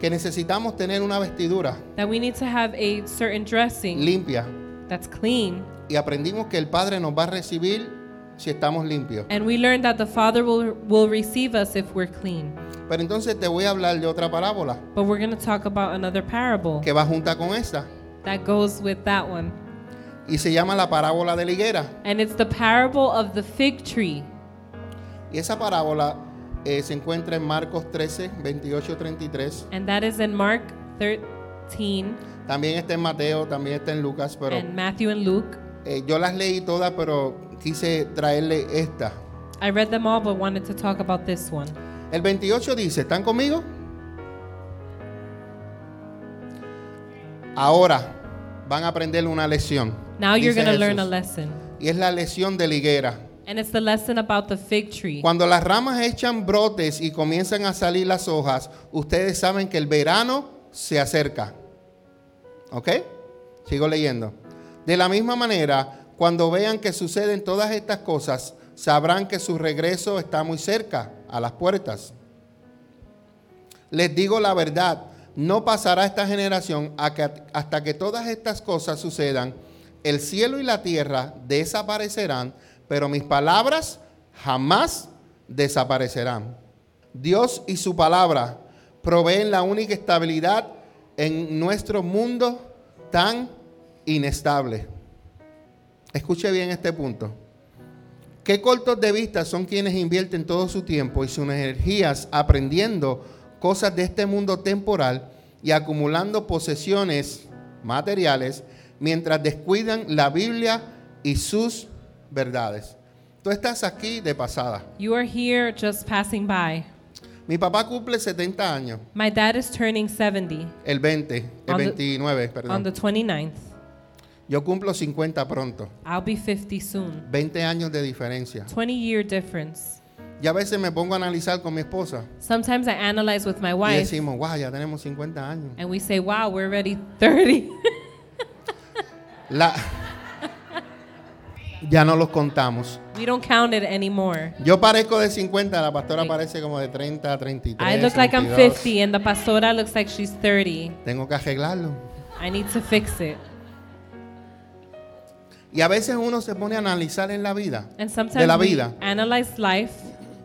Que necesitamos tener una vestidura that we need to have a certain dressing limpia. that's clean. Y aprendimos que el Padre nos va a recibir si estamos limpios. And we learned that the Father will, will receive us if we're clean. Pero entonces te voy a hablar de otra parábola But we're going to talk about another parable que va junta con esta. that goes with that one. Y se llama la parábola de la higuera. And it's the parable of the fig tree. Y esa parábola eh, se encuentra en Marcos 13, 28, 33. And that is in Mark 13 También está en Mateo, también está en Lucas. Pero and Matthew and Luke. eh, yo las leí todas, pero quise traerle esta. I read them all but wanted to talk about this one. El 28 dice, ¿están conmigo? Ahora van a aprender una lección. Now you're going to learn a lesson. Y es la lección de la higuera. And it's the lesson about the fig tree. Cuando las ramas echan brotes y comienzan a salir las hojas, ustedes saben que el verano se acerca. ¿Ok? Sigo leyendo. De la misma manera, cuando vean que suceden todas estas cosas, sabrán que su regreso está muy cerca, a las puertas. Les digo la verdad, no pasará esta generación hasta que todas estas cosas sucedan. El cielo y la tierra desaparecerán, pero mis palabras jamás desaparecerán. Dios y su palabra proveen la única estabilidad en nuestro mundo tan inestable. Escuche bien este punto. Qué cortos de vista son quienes invierten todo su tiempo y sus energías aprendiendo cosas de este mundo temporal y acumulando posesiones materiales mientras descuidan la Biblia y sus verdades. Tú estás aquí de pasada. You are here just passing by. Mi papá cumple 70 años, My dad is turning 70 el 20, el On the- 29, on perdón. the 29th. Yo cumplo 50 pronto. I'll be 50 soon. 20 años de diferencia. 20 year difference. Y a veces me pongo a analizar con mi esposa Sometimes I analyze with my y wife decimos, wow, ya tenemos 50 años. and we say, wow, we're already 30. La- ya no los contamos. we don't count it anymore. Yo parezco de 50, la pastora Sí. parece como de 30, 33. I look like I'm 32. 50 and the pastora looks like she's 30. Tengo que arreglarlo. I need to fix it. Y a veces uno se pone a analizar en la vida. And De la vida. analyze life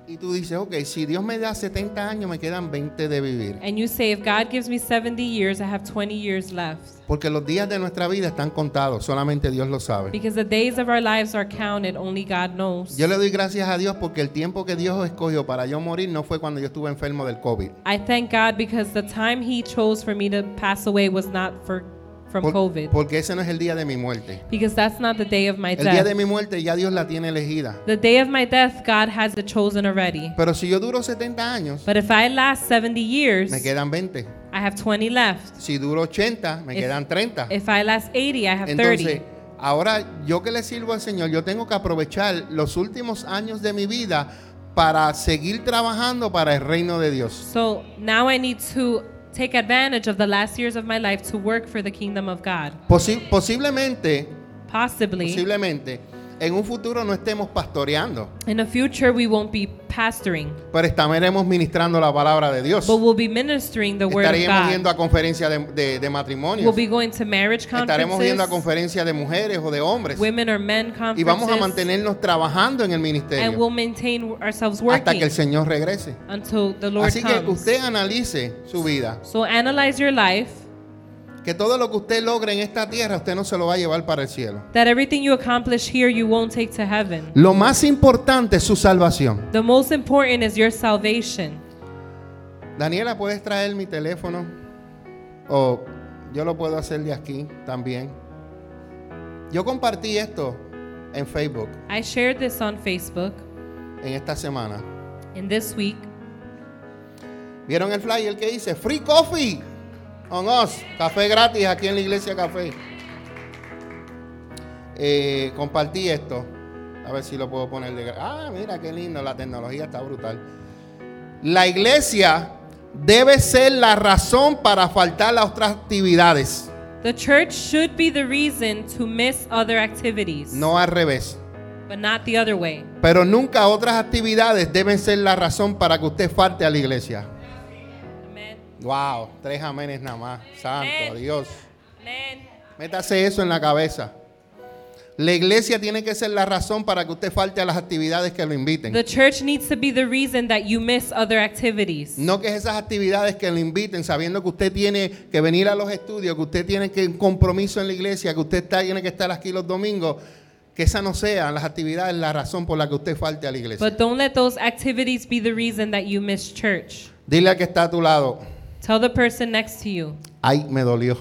Y tú dices, ok, si Dios me da 70 años, me quedan 20 de vivir. and you say, if God gives me 70 years, I have 20 years left. Porque los días de nuestra vida están contados, solamente Dios lo sabe. Because the days of our lives are counted, only God knows. Yo le doy gracias a Dios porque el tiempo que Dios escogió para yo morir no fue cuando yo estuve enfermo del COVID. I thank God because the time He chose for me to pass away was not for from Por- COVID. porque ese no es el día de mi muerte. Because that's not the day of my El día de death. mi muerte ya Dios la tiene elegida. The day of my death, God has it chosen already. Pero si yo duro 70 años, But if I last 70 years, me quedan 20. I have 20 left. Si duro 80, me If- quedan 30. If I last 80, I have Entonces, 30. ahora yo que le sirvo al Señor, yo tengo que aprovechar los últimos años de mi vida para seguir trabajando para el reino de Dios. So now I need to take advantage of the last years of my life to work for the kingdom of God. Posi- posiblemente, Possibly posiblemente, en un futuro no estemos pastoreando, in the future we won't be pastoring, pero estaremos ministrando la palabra de Dios. but we'll be ministering the word of Estaríamos God. yendo a conferencias de, de, de matrimonios. We'll be going to marriage Estaremos yendo a conferences, conferencias de mujeres o de hombres. women or men Y vamos a conferences, mantenernos trabajando en el and ministerio we'll maintain ourselves hasta que working el Señor regrese. until the Lord Así que comes. usted analice su vida. So analyze your life, Que todo lo que usted logre en esta tierra, usted no se lo va a llevar para el cielo. that everything you accomplish here you won't take to heaven. Lo más importante es su salvación. The most important is your salvation. Daniela, ¿puedes traer mi teléfono? O yo lo puedo hacer de aquí también. Yo compartí esto en Facebook I shared this on Facebook, en esta semana. and this week ¿Vieron el flyer que dice Free Coffee on us? Café gratis aquí en la iglesia Café. Eh, compartí esto. A ver si lo puedo poner de Ah, mira qué lindo, la tecnología está brutal. La iglesia debe ser la razón para faltar a otras actividades, The church should be the reason to miss other activities, no al revés. but not the other way. Pero nunca otras actividades deben ser la razón para que usted falte a la iglesia. Wow, tres amenes nada más. Santo Amén. Dios. Métase eso en la cabeza. La iglesia tiene que ser la razón para que usted falte a las actividades que lo inviten. The church needs to be the reason that you miss other activities. No que esas actividades que lo inviten sabiendo que usted tiene que venir a los estudios, que usted tiene que un compromiso en la iglesia, que usted está- tiene que estar aquí los domingos, que esas no sean las actividades la razón por la que usted falte a la iglesia. But don't let those activities be the reason that you miss church. Dile al que está a tu lado, Tell the person next to you, ay, me dolió.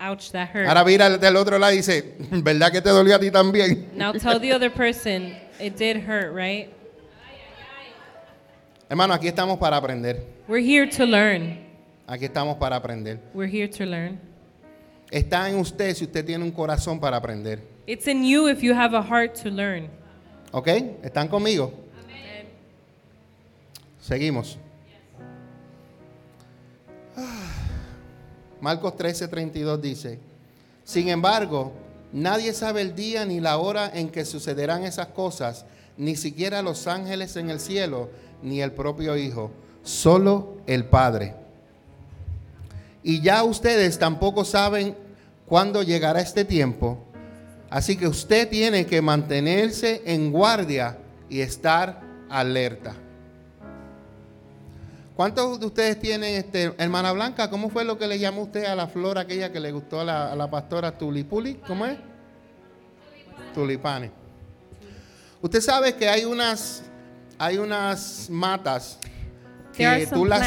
ouch, that hurt. Ahora mira del otro lado y dice, ¿verdad que te dolió a ti también? Now tell the other person, it did hurt, right? Hermano, aquí estamos para aprender. We're here to learn. Aquí estamos para aprender. We're here to learn. Está en usted si usted tiene un corazón para aprender. It's in you if you have a heart to learn. ¿Ok? ¿Están conmigo? Seguimos. Marcos 13, 32 dice, sin embargo, nadie sabe el día ni la hora en que sucederán esas cosas, ni siquiera los ángeles en el cielo, ni el propio Hijo, solo el Padre. Y ya ustedes tampoco saben cuándo llegará este tiempo, así que usted tiene que mantenerse en guardia y estar alerta. ¿Cuántos de ustedes tienen, este, hermana Blanca, cómo fue lo que le llamó usted a la flor aquella que le gustó a la, pastora Tulipuli? ¿Cómo es? Tulipanes. Usted sabe que hay unas, hay unas matas que tú las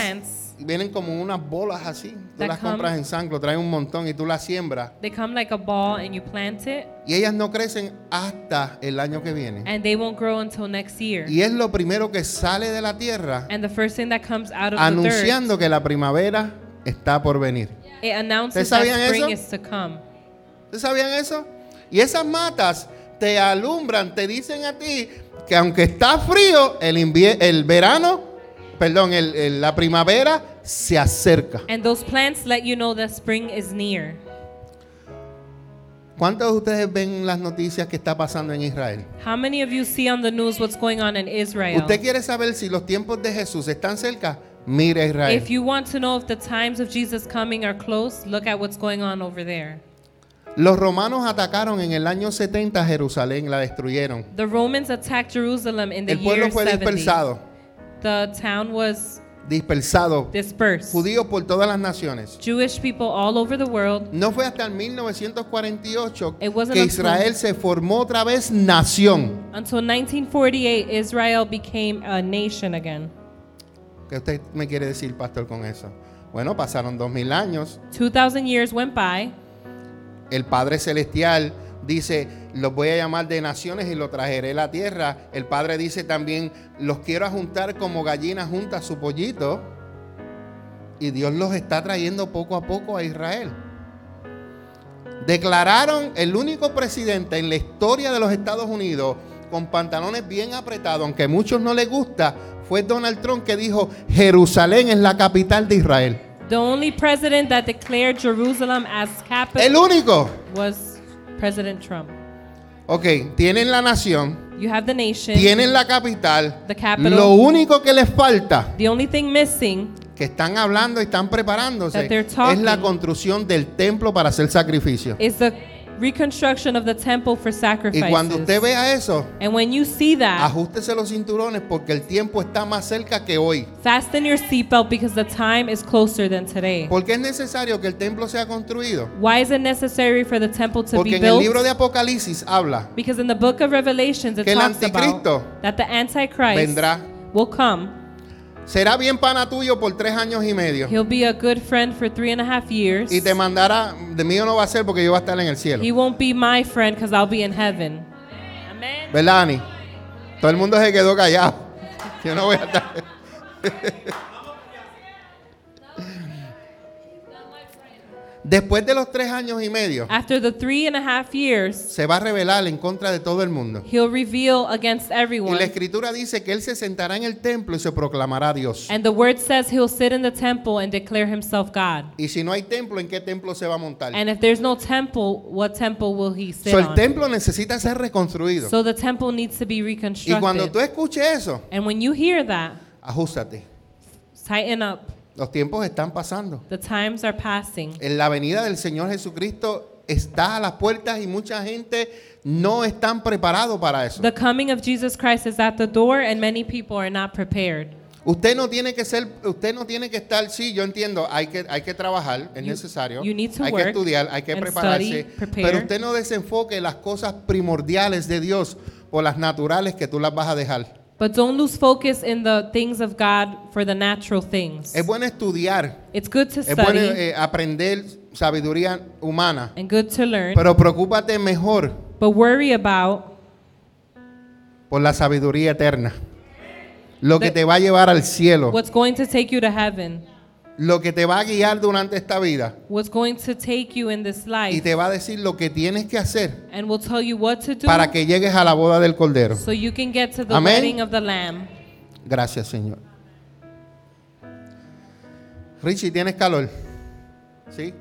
vienen como unas bolas así. Tú las compras en Sanclo, traen un montón y tú las siembras. They come like a ball and you plant it, Y ellas no crecen hasta el año que viene. and they won't grow until next year. Y es lo primero que sale de la tierra And the first thing that comes out of anunciando the que la primavera está por venir. dirt, it announces ¿Ustedes sabían that spring eso? is to come. ¿Ustedes sabían eso? Y esas matas te alumbran, te dicen a ti que aunque está frío, el, el verano, perdón, el- el- la primavera se acerca. And those plants let you know that spring is near. ¿Cuántos de ustedes ven las noticias que está pasando en Israel? How many of you see on the news what's going on in Israel? ¿Usted quiere saber si los tiempos de Jesús están cerca? Mire a Israel. If you want to know if the times of Jesus coming are close, look at what's going on over there. Los romanos atacaron en el año 70 Jerusalén, la destruyeron. The Romans attacked Jerusalem in the El pueblo year fue 70. The town was dispersado, dispersed. judíos por todas las naciones. Jewish people all over the world. No fue hasta el 1948 It wasn't que Israel se formó otra vez nación. Until 1948, Israel became a nation again. ¿Qué usted me quiere decir, pastor, con eso? Bueno, pasaron dos mil años. 2,000 years went by. El Padre Celestial dice, los voy a llamar de naciones y los trajeré a la tierra. El Padre dice también, los quiero juntar como gallina junta su pollito. Y Dios los está trayendo poco a poco a Israel. Declararon el único presidente en la historia de los Estados Unidos con pantalones bien apretados, aunque a muchos no les gusta, fue Donald Trump que dijo, Jerusalén es la capital de Israel. The only president that declared Jerusalem as El capital único. was President Trump. Ok, tienen la nación, You have the nation. tienen la capital. The capital. Lo único que les falta, The only thing missing que están hablando y están preparándose, That they're es talking. la construcción del templo para hacer sacrificio. is the reconstruction of the temple for Y sacrifices. cuando usted vea eso, and when you see that, ajustese los cinturones porque el tiempo está más cerca que hoy. fasten your seatbelt because the time is closer than today. Porque es necesario que el templo sea construido. Why is it necessary for the temple to Porque be en el built? libro de Apocalipsis habla, because in the book of Revelations it Que el talks anticristo about that the Antichrist vendrá. will come. Será bien pana tuyo por tres años y medio. He'll be a good friend for three and a half years. Y te mandará, de mío no va a ser porque yo voy a estar en el cielo. He won't be my friend because I'll be in heaven. Amen. ¿Verdad, Ani? Todo el mundo se quedó callado. Yo no voy a estar. Después de los tres años y medio, After the three and a half years, se va a revelar en contra de todo el mundo. he'll reveal against Y everyone. la escritura dice que él se sentará en el templo y se proclamará Dios. And the word says he'll sit in the temple and declare himself God. Y si no hay templo, ¿en qué templo se va a montar? And if there's no temple, what temple will he sit So, el on? templo necesita ser reconstruido. So the temple needs to be Y reconstructed. cuando tú escuches eso, and when you hear that, ajustate. tighten up. Los tiempos están pasando. The times are passing. En la venida del Señor Jesucristo está a las puertas y mucha gente no están preparados para eso. The coming of Jesus Christ is at the door and many people are not prepared. Usted no tiene que ser, usted no tiene que estar, sí, yo entiendo, hay que, hay que trabajar, es You- necesario, you need to hay que estudiar, hay que prepararse, study, prepare. pero usted no desenfoque las cosas primordiales de Dios por las naturales que tú las vas a dejar. But don't lose focus in the things of God for the natural things. Es bueno estudiar, It's good to es bueno study eh, aprender sabiduría humana, and good to learn, pero preocúpate mejor but worry about por la sabiduría eterna. Lo que The- te va a llevar al cielo, what's going to take you to heaven, lo que te va a guiar durante esta vida what's going to take you in this y te va a decir lo que tienes que hacer and will tell you what to do para que llegues a la boda del Cordero. so you can get to the Amén. wedding of the Lamb. Gracias, Señor. Richie, ¿tienes calor? ¿Sí?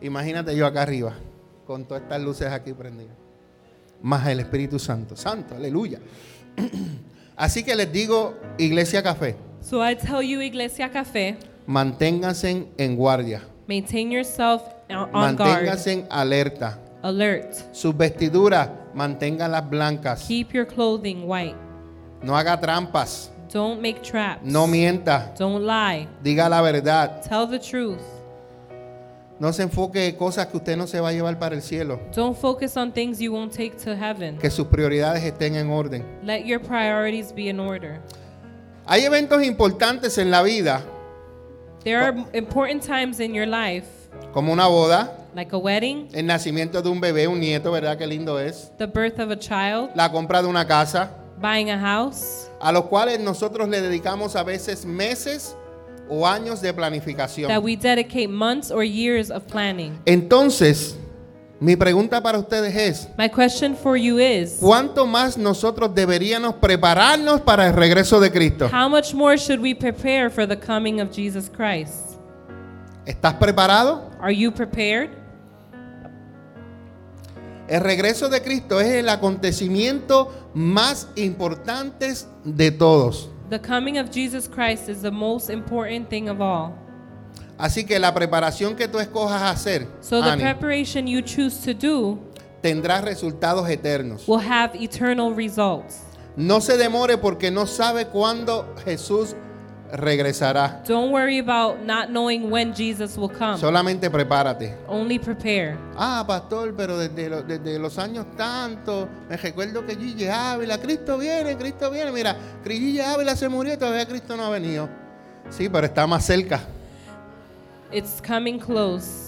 Imagínate yo acá arriba, con todas estas luces aquí prendidas. Más el Espíritu Santo. Santo, aleluya. Así que les digo, Iglesia Café, So I tell you, Iglesia Café, manténganse en guardia. maintain yourself on on guard, Manténganse en alerta. alert. Sus vestiduras, manténganlas blancas. Keep your clothing white. No haga trampas. Don't make traps. No mienta. Don't lie. Diga la verdad. Tell the truth. No se enfoque en cosas que usted no se va a llevar para el cielo. Don't focus on things you won't take to heaven. Que sus prioridades estén en orden. Let your priorities be in order. Hay eventos importantes en la vida, There are important times in your life, como una boda, like a wedding, el nacimiento de un bebé, un nieto, ¿verdad? Qué lindo es. the birth of a child, La compra de una casa, buying a house, a los cuales nosotros le dedicamos a veces meses o años de that planificación. we dedicate months or years of planning. Entonces, Mi pregunta para ustedes es, My question for you is ¿cuánto más nosotros deberíamos prepararnos para el regreso de Cristo? how much more should we prepare for the coming of Jesus Christ? ¿Estás preparado? Are you prepared? El regreso de Cristo es el acontecimiento más importante de todos. The coming of Jesus Christ is the most important thing of all. Así que la preparación que tú escojas hacer So the Ani, preparation you choose to do tendrá resultados eternos. will have eternal results. No se demore porque no sabe cuándo Jesús regresará. Don't worry about not knowing when Jesus will come. Solamente prepárate. Only prepare. Ah, pastor, pero desde, lo- desde los años tantos, me recuerdo que Gigi Ávila, Cristo viene, Cristo viene. Mira, Gigi Ávila se murió y todavía Cristo no ha venido. Sí, pero está más cerca. It's coming close.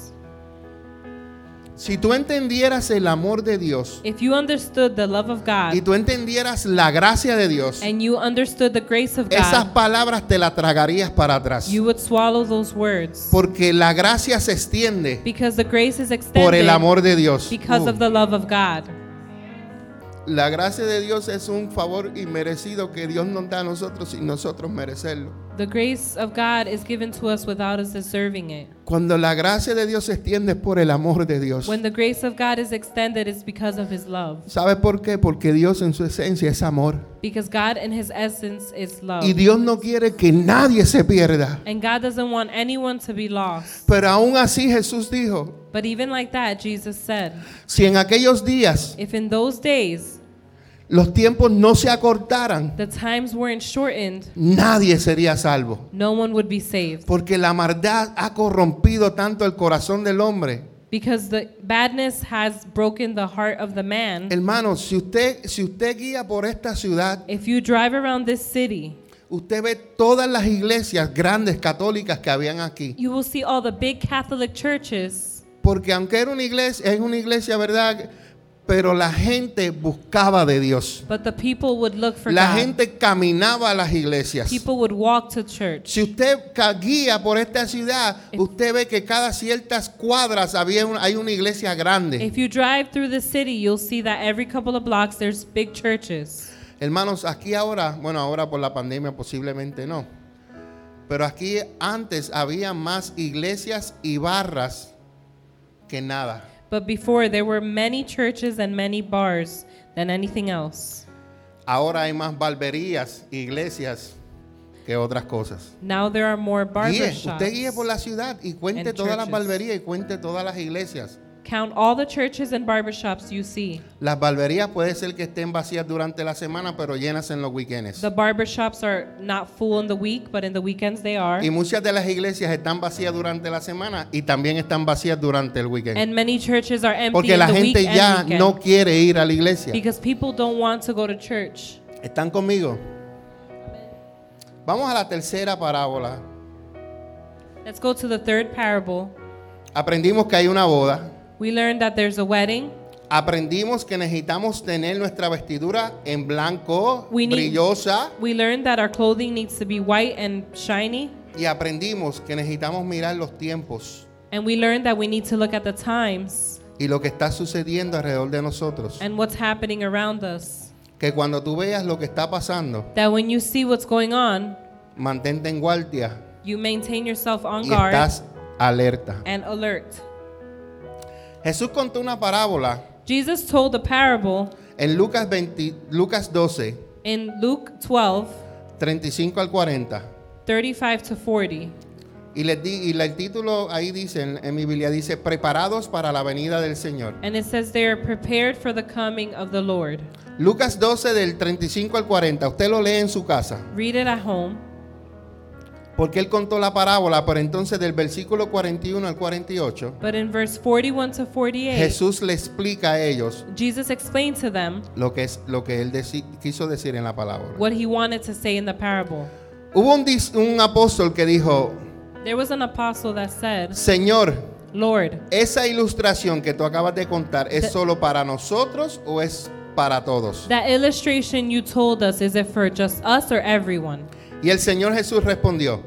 Si tú entendieras el amor de Dios If you understood the love of God y tú entendieras la gracia de Dios, and you understood the grace of esas God, palabras te las tragarías para atrás. you would swallow those words. Porque la gracia se extiende Because the grace is por extended el amor de Dios. because Uh, of the love of God. La gracia de Dios es un favor inmerecido que Dios nos da a nosotros sin nosotros merecerlo. The grace of God is given to us without us deserving it. Cuando la gracia de Dios se extiende es por el amor de Dios. When the grace of God is extended, it's because of His love. ¿Sabe por qué? Porque Dios en su esencia es amor. Because God in His essence is love. Y Dios no quiere que nadie se pierda. And God doesn't want anyone to be lost. Pero aún así Jesús dijo, But even like that, Jesus said, si en aquellos días if in those days los tiempos no se acortaran, the times weren't shortened, nadie sería salvo. no one would be saved. Porque la maldad ha corrompido tanto el corazón del hombre. Because the badness has broken the heart of the man. Hermano, si usted, si usted guía por esta ciudad, If you drive around this city, usted ve todas las iglesias grandes católicas que habían aquí. you will see all the big Catholic churches. Porque aunque era una iglesia, es una iglesia, ¿verdad? Pero la gente buscaba de Dios. But the people would look for La God. gente caminaba a las iglesias. People would walk to church. Si usted guía por esta ciudad, usted ve que cada ciertas cuadras había un- hay una iglesia grande. If you drive through the city, you'll see that every couple of blocks there's big churches. Hermanos, aquí ahora, bueno, ahora por la pandemia posiblemente no. Pero aquí antes había más iglesias y barras que nada. But before, there were many churches and many bars than anything else. Ahora hay más barberías, iglesias que otras cosas. Now there are more Guíe, barber usted guíe por shops. la ciudad y cuente and todas las churches. barberías y cuente todas las iglesias. Count all the churches and barber shops you see. Las barberías puede ser que estén vacías durante la semana, pero llenas en los weekends. The barber shops are not full in the week, but in the weekends they are. Y muchas de las iglesias están vacías durante la semana y también están vacías durante el weekend. And many churches are empty Porque in la the gente week ya and no quiere ir a la iglesia. Because people don't want to go to church. ¿Están conmigo? Vamos a la tercera parábola. Let's go to the third parable. Aprendimos que hay una boda. We learned that there's a wedding. Aprendimos que necesitamos tener nuestra vestidura en blanco, We need- brillosa. We learned that our clothing needs to be white and shiny. Y aprendimos que necesitamos mirar los tiempos And we learned that we need to look at the times y lo que está sucediendo alrededor de nosotros. and what's happening around us. Que cuando tú veas lo que está pasando, That when you see what's going on, mantente en guardia you maintain yourself on y guard estás alerta. and alert. Jesús contó una parábola Jesus told a parable en Lucas 20, Lucas 12, in Luke 12, 35 al 40. 35 to 40. Y, les di, y el título ahí dice, en, en mi Biblia dice, preparados para la venida del Señor. And it says they are prepared for the coming of the Lord. Lucas 12 del 35 al 40, usted lo lee en su casa, Read it at home. Porque él contó la parábola, pero entonces del versículo 41 al 48, But in verse 41 to 48, Jesús le explica a ellos Jesus explained to them lo que, es, lo que él deci- quiso decir en la parábola. what he wanted to say in the parable. Hubo un, dis- un apóstol que dijo, There was an apostle that said, Señor, Lord, esa ilustración que tú acabas de contar, ¿es solo para nosotros o es para todos? that illustration you told us, is it for just us or everyone? Y el Señor Jesús respondió,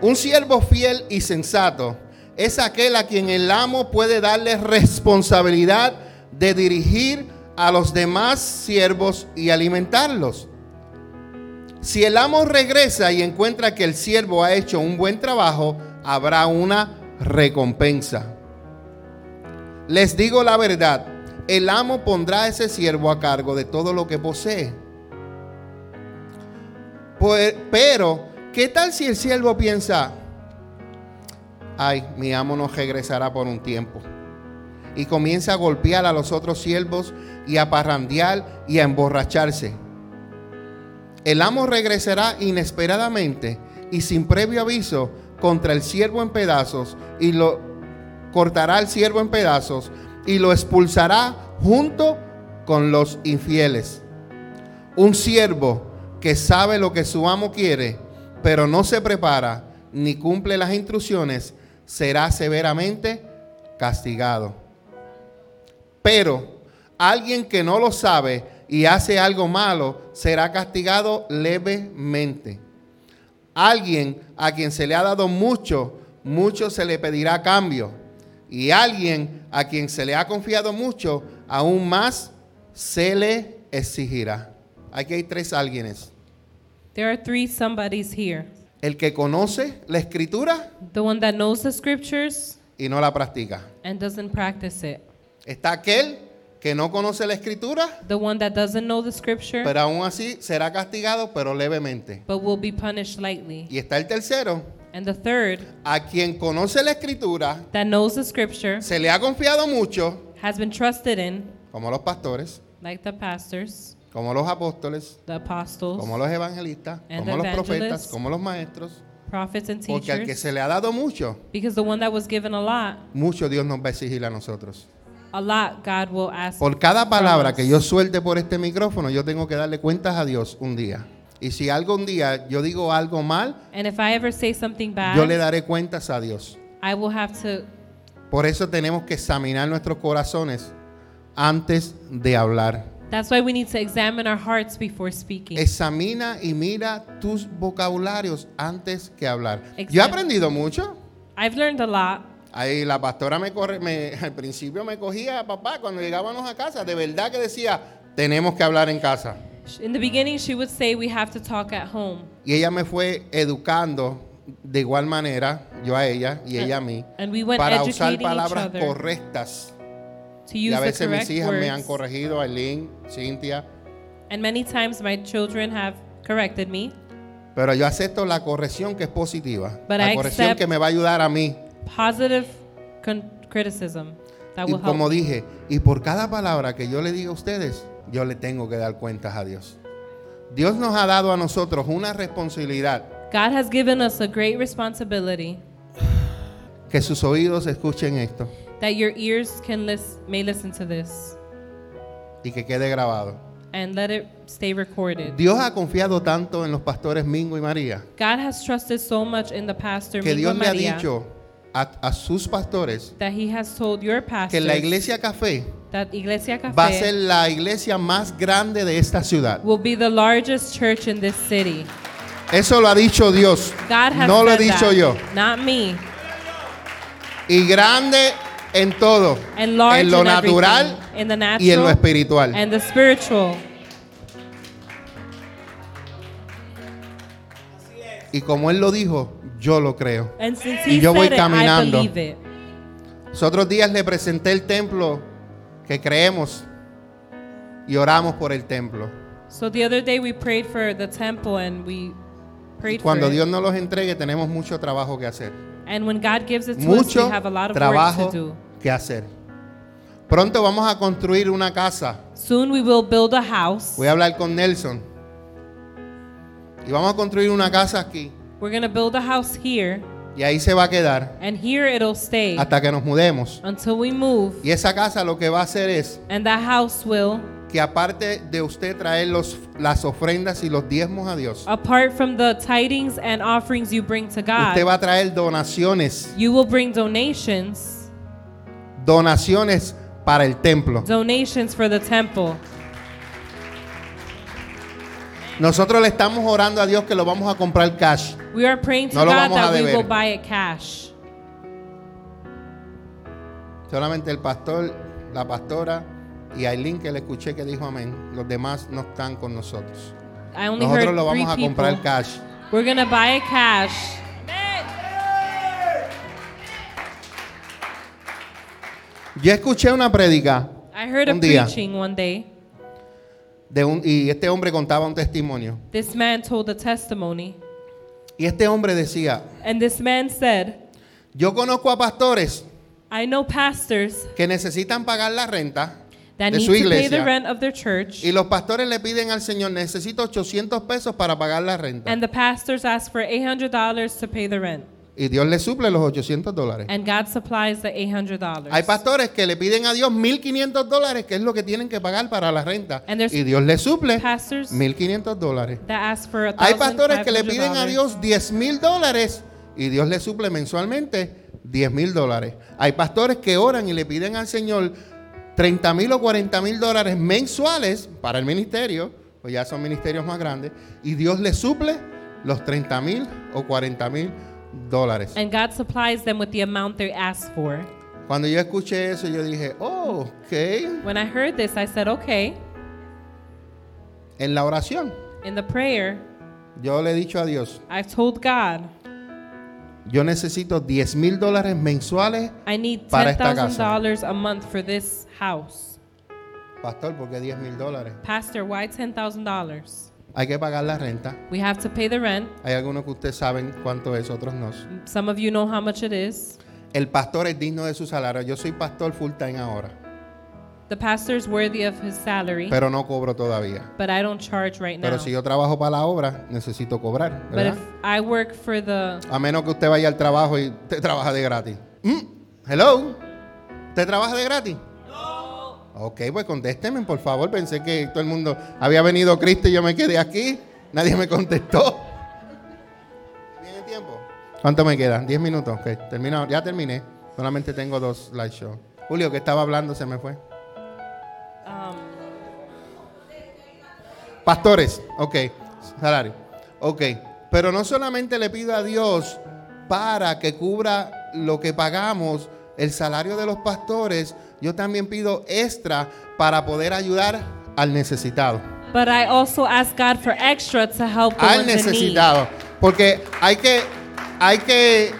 un siervo fiel y sensato es aquel a quien el amo puede darle responsabilidad de dirigir a los demás siervos y alimentarlos. Si el amo regresa y encuentra que el siervo ha hecho un buen trabajo, habrá una recompensa. Les digo la verdad, el amo pondrá a ese siervo a cargo de todo lo que posee. Pero, ¿qué tal si el siervo piensa, ay, mi amo no regresará por un tiempo? Y comienza a golpear a los otros siervos y a parrandear y a emborracharse. El amo regresará inesperadamente y sin previo aviso contra el siervo en pedazos y lo cortará al siervo en pedazos y lo expulsará junto con los infieles. Un siervo que sabe lo que su amo quiere, pero no se prepara ni cumple las instrucciones, será severamente castigado. Pero alguien que no lo sabe y hace algo malo será castigado levemente. Alguien a quien se le ha dado mucho, mucho se le pedirá cambio. Y alguien a quien se le ha confiado mucho, aún más se le exigirá. Aquí hay tres alguienes. There are three somebodies here. El que conoce la escritura The one that knows the scriptures y no la practica. and doesn't practice it. Está aquel que no conoce la escritura, The one that doesn't know the scripture pero aún así será castigado, pero levemente. but will be punished lightly. Y está el tercero, And the third a quien conoce la escritura, that knows the scripture se le ha confiado mucho, has been trusted in, como los pastores, like the pastors, como los apóstoles, the apostles, como los evangelistas, And como los profetas, como los maestros, prophets, and porque al que teachers. se le ha dado mucho, Because the one that was given a lot, mucho Dios nos va a exigir a nosotros. a lot God will ask. Por cada palabra que yo suelte por este micrófono, yo tengo que darle cuentas a Dios un día. Y si algún día yo digo algo mal, And if I ever say something bad, yo le daré cuentas a Dios. I will have to. Por eso tenemos que examinar nuestros corazones antes de hablar. That's why we need to examine our hearts before speaking. Examina y mira tus vocabularios antes que hablar. Yo he aprendido mucho. I've learned a lot. Ahí la pastora me corre, me, al principio me cogía papá cuando llegábamos a casa. De verdad que decía, tenemos que hablar en casa. In the beginning, she would say we have to talk at home. Y ella me fue educando de igual manera, yo a ella y ella a mí, And we went para usar palabras correctas. To Y use a the veces mis correct hijas me han words. corregido, Aileen, Cintia, And many times my children have corrected me. pero yo acepto la corrección que es positiva. But la I corrección accept- que me va a ayudar a mí. Positive criticism that Y will help. como me. dije, y por cada palabra que yo le diga a ustedes, yo le tengo que dar cuentas a Dios. Dios nos ha dado a nosotros una responsabilidad God has given us a great responsibility que sus oídos escuchen esto that your ears can lis- may listen to this y que quede grabado. and let it stay recorded. Dios ha confiado tanto en los pastores Mingo y María God has trusted so much in the pastor que Mingo Dios le ha dicho a, a sus pastores that he has told your que pastors la iglesia café that Iglesia Cafe va a ser la iglesia más grande de esta ciudad. will be the largest church in this city. Eso lo ha dicho Dios, God has no lo he said dicho that, yo. not me. Y grande en todo, en lo natural y en lo espiritual. and the spiritual. Y como Él lo dijo, yo lo creo. And since Y he yo voy said it, I caminando. it. Los otros días le presenté el templo que creemos y oramos por el templo. So the other day we prayed for the temple and we prayed Cuando for Dios nos los entregue, tenemos mucho trabajo que hacer. And when God gives it to us, Mucho we have a lot of trabajo work to do. que hacer. Pronto vamos a construir una casa. Soon we will build a house. Voy a hablar con Nelson. Y vamos a construir una casa aquí. We're going to build a house here Y ahí se va a quedar and here it'll stay hasta que nos mudemos. until we move. Y esa casa lo que va a hacer es And that house will, que aparte de usted traer los, las ofrendas y los diezmos a Dios, apart from the tidings and offerings you bring to usted va God, a traer donaciones, you will bring donations, donaciones para el templo. donations for the temple. Nosotros le estamos orando a Dios que lo vamos a comprar cash. We are praying to No lo God vamos a that we deber. will buy it cash. Solamente el pastor, la pastora y Aileen que le escuché que dijo amén. Los demás no están con nosotros. I only Nosotros heard lo vamos a people. comprar cash. We're gonna buy it cash. Yo escuché una prédica I heard a Un día. preaching one day. de un, y este hombre contaba un testimonio. This man told a testimony, Y este hombre decía, and this man said, yo conozco a pastores "I know pastors que necesitan pagar la renta that de need su to pay the iglesia. rent of their church, Y los pastores le piden al Señor, necesito 800 pesos para pagar la renta. and the pastors ask for eight hundred dollars to pay the rent, Y Dios le suple los 800 dólares. and God supplies the eight hundred dollars." Hay pastores que le piden a Dios 1.500 dólares, que es lo que tienen que pagar para la renta. And there's Y Dios le suple Pastors 1.500 dólares. that ask for a Hay pastores que le piden a. Dios 10 mil dólares y Dios le suple mensualmente 10 mil dólares. Hay pastores que oran y le piden al Señor 30 mil o 40 mil dólares mensuales para el ministerio, pues ya son ministerios más grandes, y Dios le suple los 30 mil o 40 mil dólares. and God supplies them with the amount they ask for. Cuando yo escuché eso, yo dije, oh, ok, When I heard this, I said, "Okay." en la oración. In the prayer, Yo le he dicho a Dios, I told God, yo necesito 10 mil dólares mensuales, "I need Para esta casa. a month for this house." pastor, ¿por qué 10 mil dólares? Pastor, why ten thousand dollars? Hay que pagar la renta. We have to pay the rent. Hay algunos que ustedes saben cuánto es, otros no. Some of you know how much it is. El pastor es digno de su salario. Yo soy pastor full time ahora, The pastor's worthy of his salary, pero no cobro todavía. but I don't charge right now. Pero si yo trabajo para la obra, necesito cobrar, But ¿verdad? if I work for the A menos que usted vaya al trabajo y usted trabaja de gratis. Mm, Hello, ¿usted trabaja de gratis? No. Ok, pues contésteme, por favor. Pensé que todo el mundo había venido Cristo y yo me quedé aquí. Nadie me contestó. ¿Tiene tiempo? ¿Cuánto me quedan? ¿10 minutos? Ok, termino. Ya terminé. Solamente tengo dos slideshows. Julio, que estaba hablando, se me fue. Pastores, ok, salario, ok. Pero no solamente le pido a Dios para que cubra lo que pagamos, el salario de los pastores, yo también pido extra para poder ayudar al necesitado. but I also ask God for extra to help the Al necesitado. Porque hay que, hay que,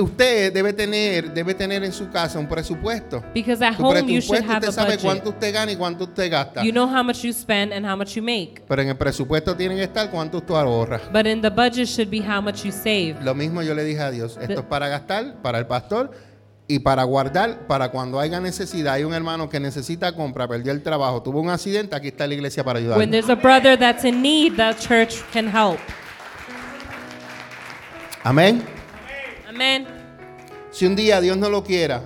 usted debe tener, debe tener en su casa un presupuesto. Because at Su home you should have usted a sabe cuánto budget. usted gana y cuánto usted gasta. You know how much you spend and how much you make. Pero en el presupuesto tiene que estar cuánto usted ahorra. But in the budget should be how much you save. Lo mismo yo le dije a Dios, esto es para gastar, para el pastor y para guardar, para cuando haya necesidad. Hay un hermano que necesita compra, perdió el trabajo, tuvo un accidente, aquí está la iglesia para When ayudar. there's a brother that's in need, the church can help. Amén. Amen. Si un día Dios no lo quiera,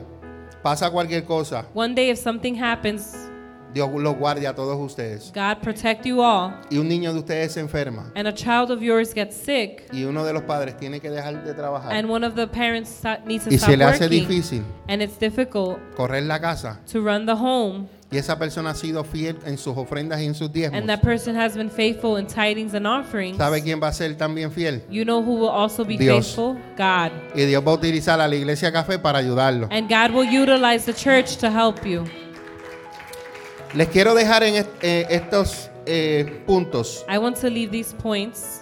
pasa cualquier cosa, One day, if something happens, Dios los guarde a todos ustedes. God protect you all, Y un niño de ustedes se enferma. And a child of yours gets sick, y uno de los padres tiene que dejar de trabajar. And one of the parents needs to y stop se le hace working, difícil and it's difficult correr la casa. to run the home, y esa persona ha sido fiel en sus ofrendas y en sus diezmos, and that person has been faithful in tidings and offerings, ¿sabe quién va a ser también fiel? you know who will also be Dios. faithful? God. Y Dios va a utilizar a la iglesia café para ayudarlo. And God will utilize the church to help you. Les quiero dejar en est- eh, estos eh, puntos. I want to leave these points.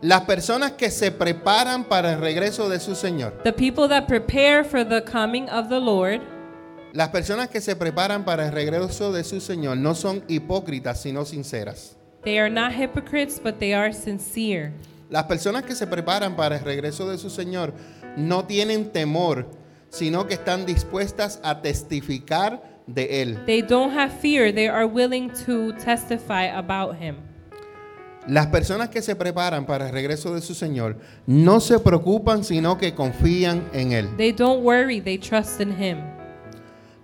Las personas que se preparan para el regreso de su Señor. The people that prepare for the coming of the Lord, Las personas que se preparan para el regreso de su Señor no son hipócritas, sino sinceras. they are not hypocrites, but they are sincere. Las personas que se preparan para el regreso de su Señor no tienen temor, sino que están dispuestas a testificar de Él. They don't have fear, they are willing to testify about Him. Las personas que se preparan para el regreso de su Señor no se preocupan, sino que confían en Él. They don't worry, they trust in Him.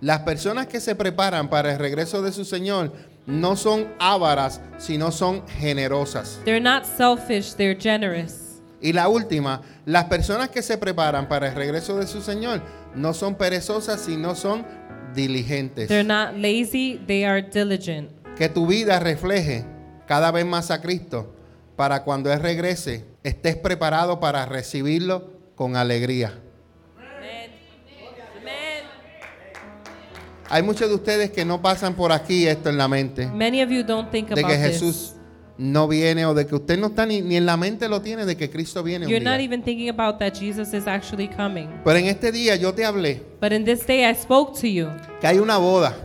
Las personas que se preparan para el regreso de su Señor no son ávaras, sino son generosas. They're not selfish, they're generous. Y la última, las personas que se preparan para el regreso de su Señor no son perezosas, sino son diligentes. They're not lazy, they are diligent. Que tu vida refleje cada vez más a Cristo para cuando Él regrese estés preparado para recibirlo con alegría. Hay muchos de ustedes que no pasan por aquí esto en la mente. Many of you don't think De about que this. Jesús no viene o de que usted no está ni, ni en la mente lo tiene de que Cristo viene. un You're not día. even thinking about that Jesus is actually coming. Pero en este día yo te hablé But in this day I spoke to you. que hay una boda,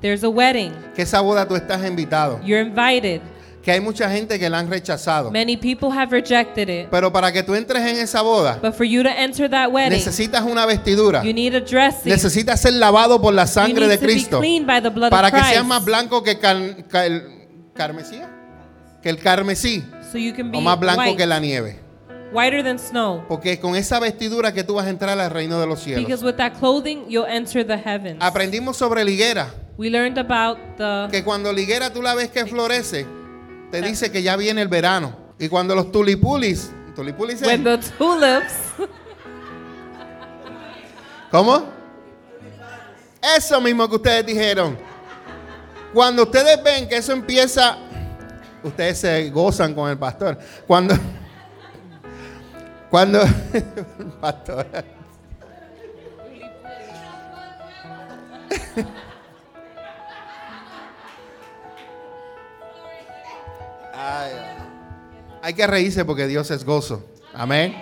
There's a wedding. que esa boda tú estás invitado, You're invited. Que hay mucha gente que la han rechazado. Many people have rejected it. Pero para que tú entres en esa boda, But for you to enter that wedding, necesitas una vestidura, you need a dressing. necesitas ser lavado por la You sangre need de to be cleaned by the blood Para of que Christ. seas más blanco que, cal- ca- el carmesí, que el carmesí, so you can be o más blanco white, que la nieve. whiter than snow. Porque con esa vestidura que tú vas a entrar al reino de los cielos. Because with that clothing, you'll enter the heavens. Aprendimos sobre la higuera, We learned about the que cuando la higuera tú la ves que florece, te dice que ya viene el verano. Y cuando los tulipulis, tulipulis es- when the tulips ¿Cómo? Eso mismo que ustedes dijeron. Cuando ustedes ven que eso empieza, ustedes se gozan con el pastor. Cuando, cuando, pastor. Ay, hay que reírse porque Dios es gozo. Amén.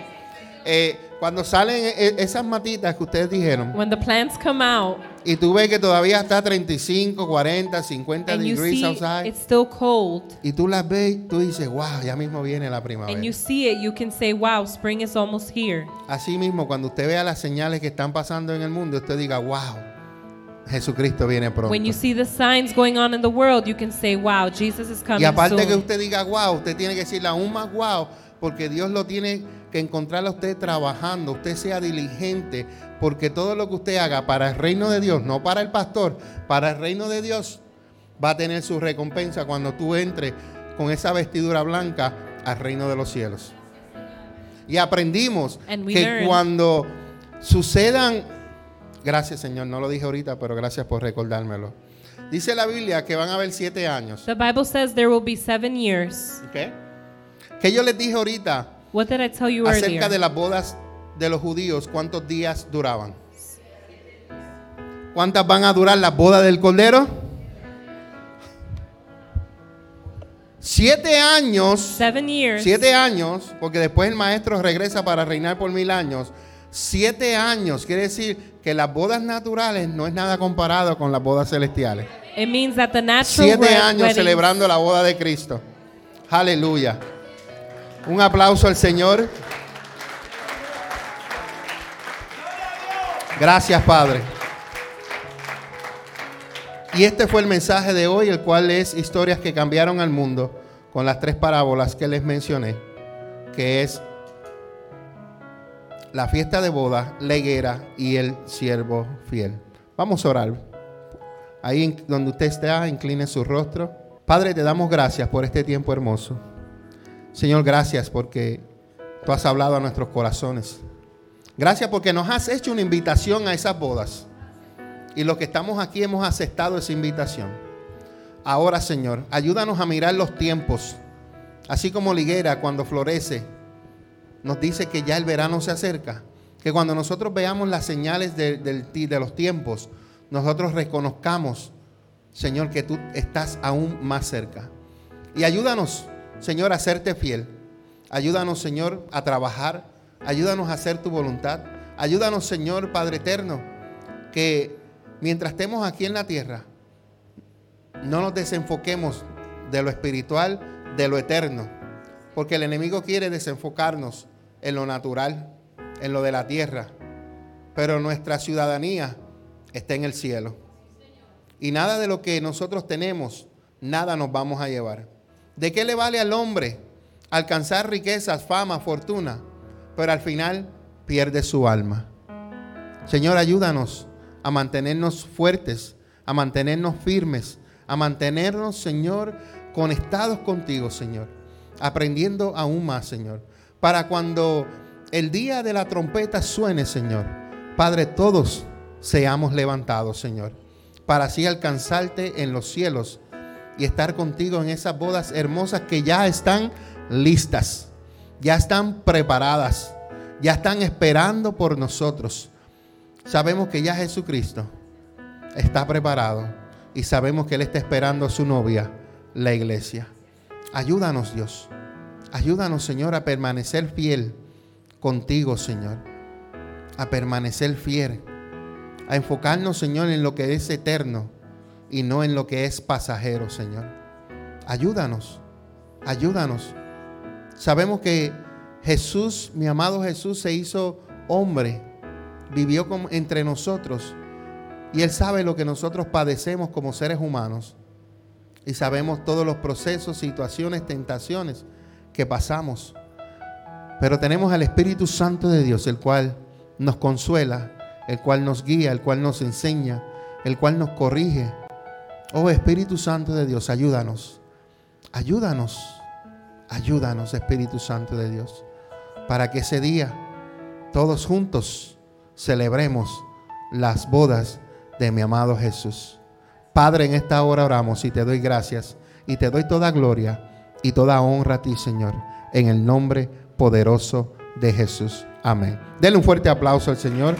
Eh, cuando salen eh, esas matitas que ustedes dijeron, when the plants come out y tú ves que todavía está 35, 40, 50 and you degrees outside, it's still cold y tú las ves, tú dices, wow, ya mismo viene la primavera. and you see it, you can say, "Wow, spring is almost here." Así mismo, cuando usted vea las señales que están pasando en el mundo, usted diga, wow, Jesucristo viene pronto. When you see the signs going on in the world, you can say, "Wow, Jesus is coming Y aparte soon." que usted diga wow, usted tiene que decirle aún más wow, porque Dios lo tiene que encontrar a usted trabajando, usted sea diligente, porque todo lo que usted haga para el reino de Dios, no para el pastor, para el reino de Dios, va a tener su recompensa cuando tú entres con esa vestidura blanca al reino de los cielos. Y aprendimos que cuando sucedan, gracias Señor, no lo dije ahorita, pero gracias por recordármelo. Dice la Biblia que van a haber siete años. The Bible says there will be seven years. ¿Ok? Que yo les dije ahorita What did I tell you acerca earlier? de las bodas de los judíos, cuántos días duraban. ¿Cuántas van a durar las bodas del Cordero? Siete años, Seven years. siete años, porque después el maestro regresa para reinar por mil años. Siete años, quiere decir que las bodas naturales no es nada comparado con las bodas celestiales. It means that the natural Siete años weddings- celebrando la boda de Cristo. Aleluya. Un aplauso al Señor. Gracias, Padre. Y este fue el mensaje de hoy, el cual es historias que cambiaron al mundo con las tres parábolas que les mencioné, que es la fiesta de boda, la higuera y el siervo fiel. Vamos a orar. Ahí donde usted está, incline su rostro. Padre, te damos gracias por este tiempo hermoso. Señor, gracias porque tú has hablado a nuestros corazones. Gracias porque nos has hecho una invitación a esas bodas. Y los que estamos aquí hemos aceptado esa invitación. Ahora, Señor, ayúdanos a mirar los tiempos. Así como la higuera cuando florece, nos dice que ya el verano se acerca. Que cuando nosotros veamos las señales de, ti- de los tiempos, nosotros reconozcamos, Señor, que tú estás aún más cerca. Y ayúdanos, Señor, a serte fiel. Ayúdanos, Señor, a trabajar. Ayúdanos a hacer tu voluntad. Ayúdanos, Señor, Padre eterno, que mientras estemos aquí en la tierra, no nos desenfoquemos de lo espiritual, de lo eterno. Porque el enemigo quiere desenfocarnos en lo natural, en lo de la tierra. Pero nuestra ciudadanía está en el cielo. Y nada de lo que nosotros tenemos, nada nos vamos a llevar. ¿De qué le vale al hombre alcanzar riquezas, fama, fortuna, pero al final pierde su alma? Señor, ayúdanos a mantenernos fuertes, a mantenernos firmes, a mantenernos, Señor, conectados contigo, Señor, aprendiendo aún más, Señor, para cuando el día de la trompeta suene, Señor, Padre, todos seamos levantados, Señor, para así alcanzarte en los cielos y estar contigo en esas bodas hermosas que ya están listas, ya están preparadas, ya están esperando por nosotros. Sabemos que ya Jesucristo está preparado y sabemos que Él está esperando a su novia, la iglesia. Ayúdanos, Dios. Ayúdanos, Señor, a permanecer fiel contigo, Señor. A permanecer fiel. A enfocarnos, Señor, en lo que es eterno y no en lo que es pasajero, Señor. Ayúdanos. Ayúdanos. Sabemos que Jesús, mi amado Jesús, se hizo hombre, vivió entre nosotros y Él sabe lo que nosotros padecemos como seres humanos. Y sabemos todos los procesos, situaciones, tentaciones que pasamos. Pero tenemos al Espíritu Santo de Dios, el cual nos consuela, el cual nos guía, el cual nos enseña, el cual nos corrige. Oh Espíritu Santo de Dios, ayúdanos. Ayúdanos. Ayúdanos, Espíritu Santo de Dios, para que ese día todos juntos celebremos las bodas de mi amado Jesús. Padre, en esta hora oramos y te doy gracias y te doy toda gloria y toda honra a ti, Señor, en el nombre poderoso de Jesús. Amén. Denle un fuerte aplauso al Señor.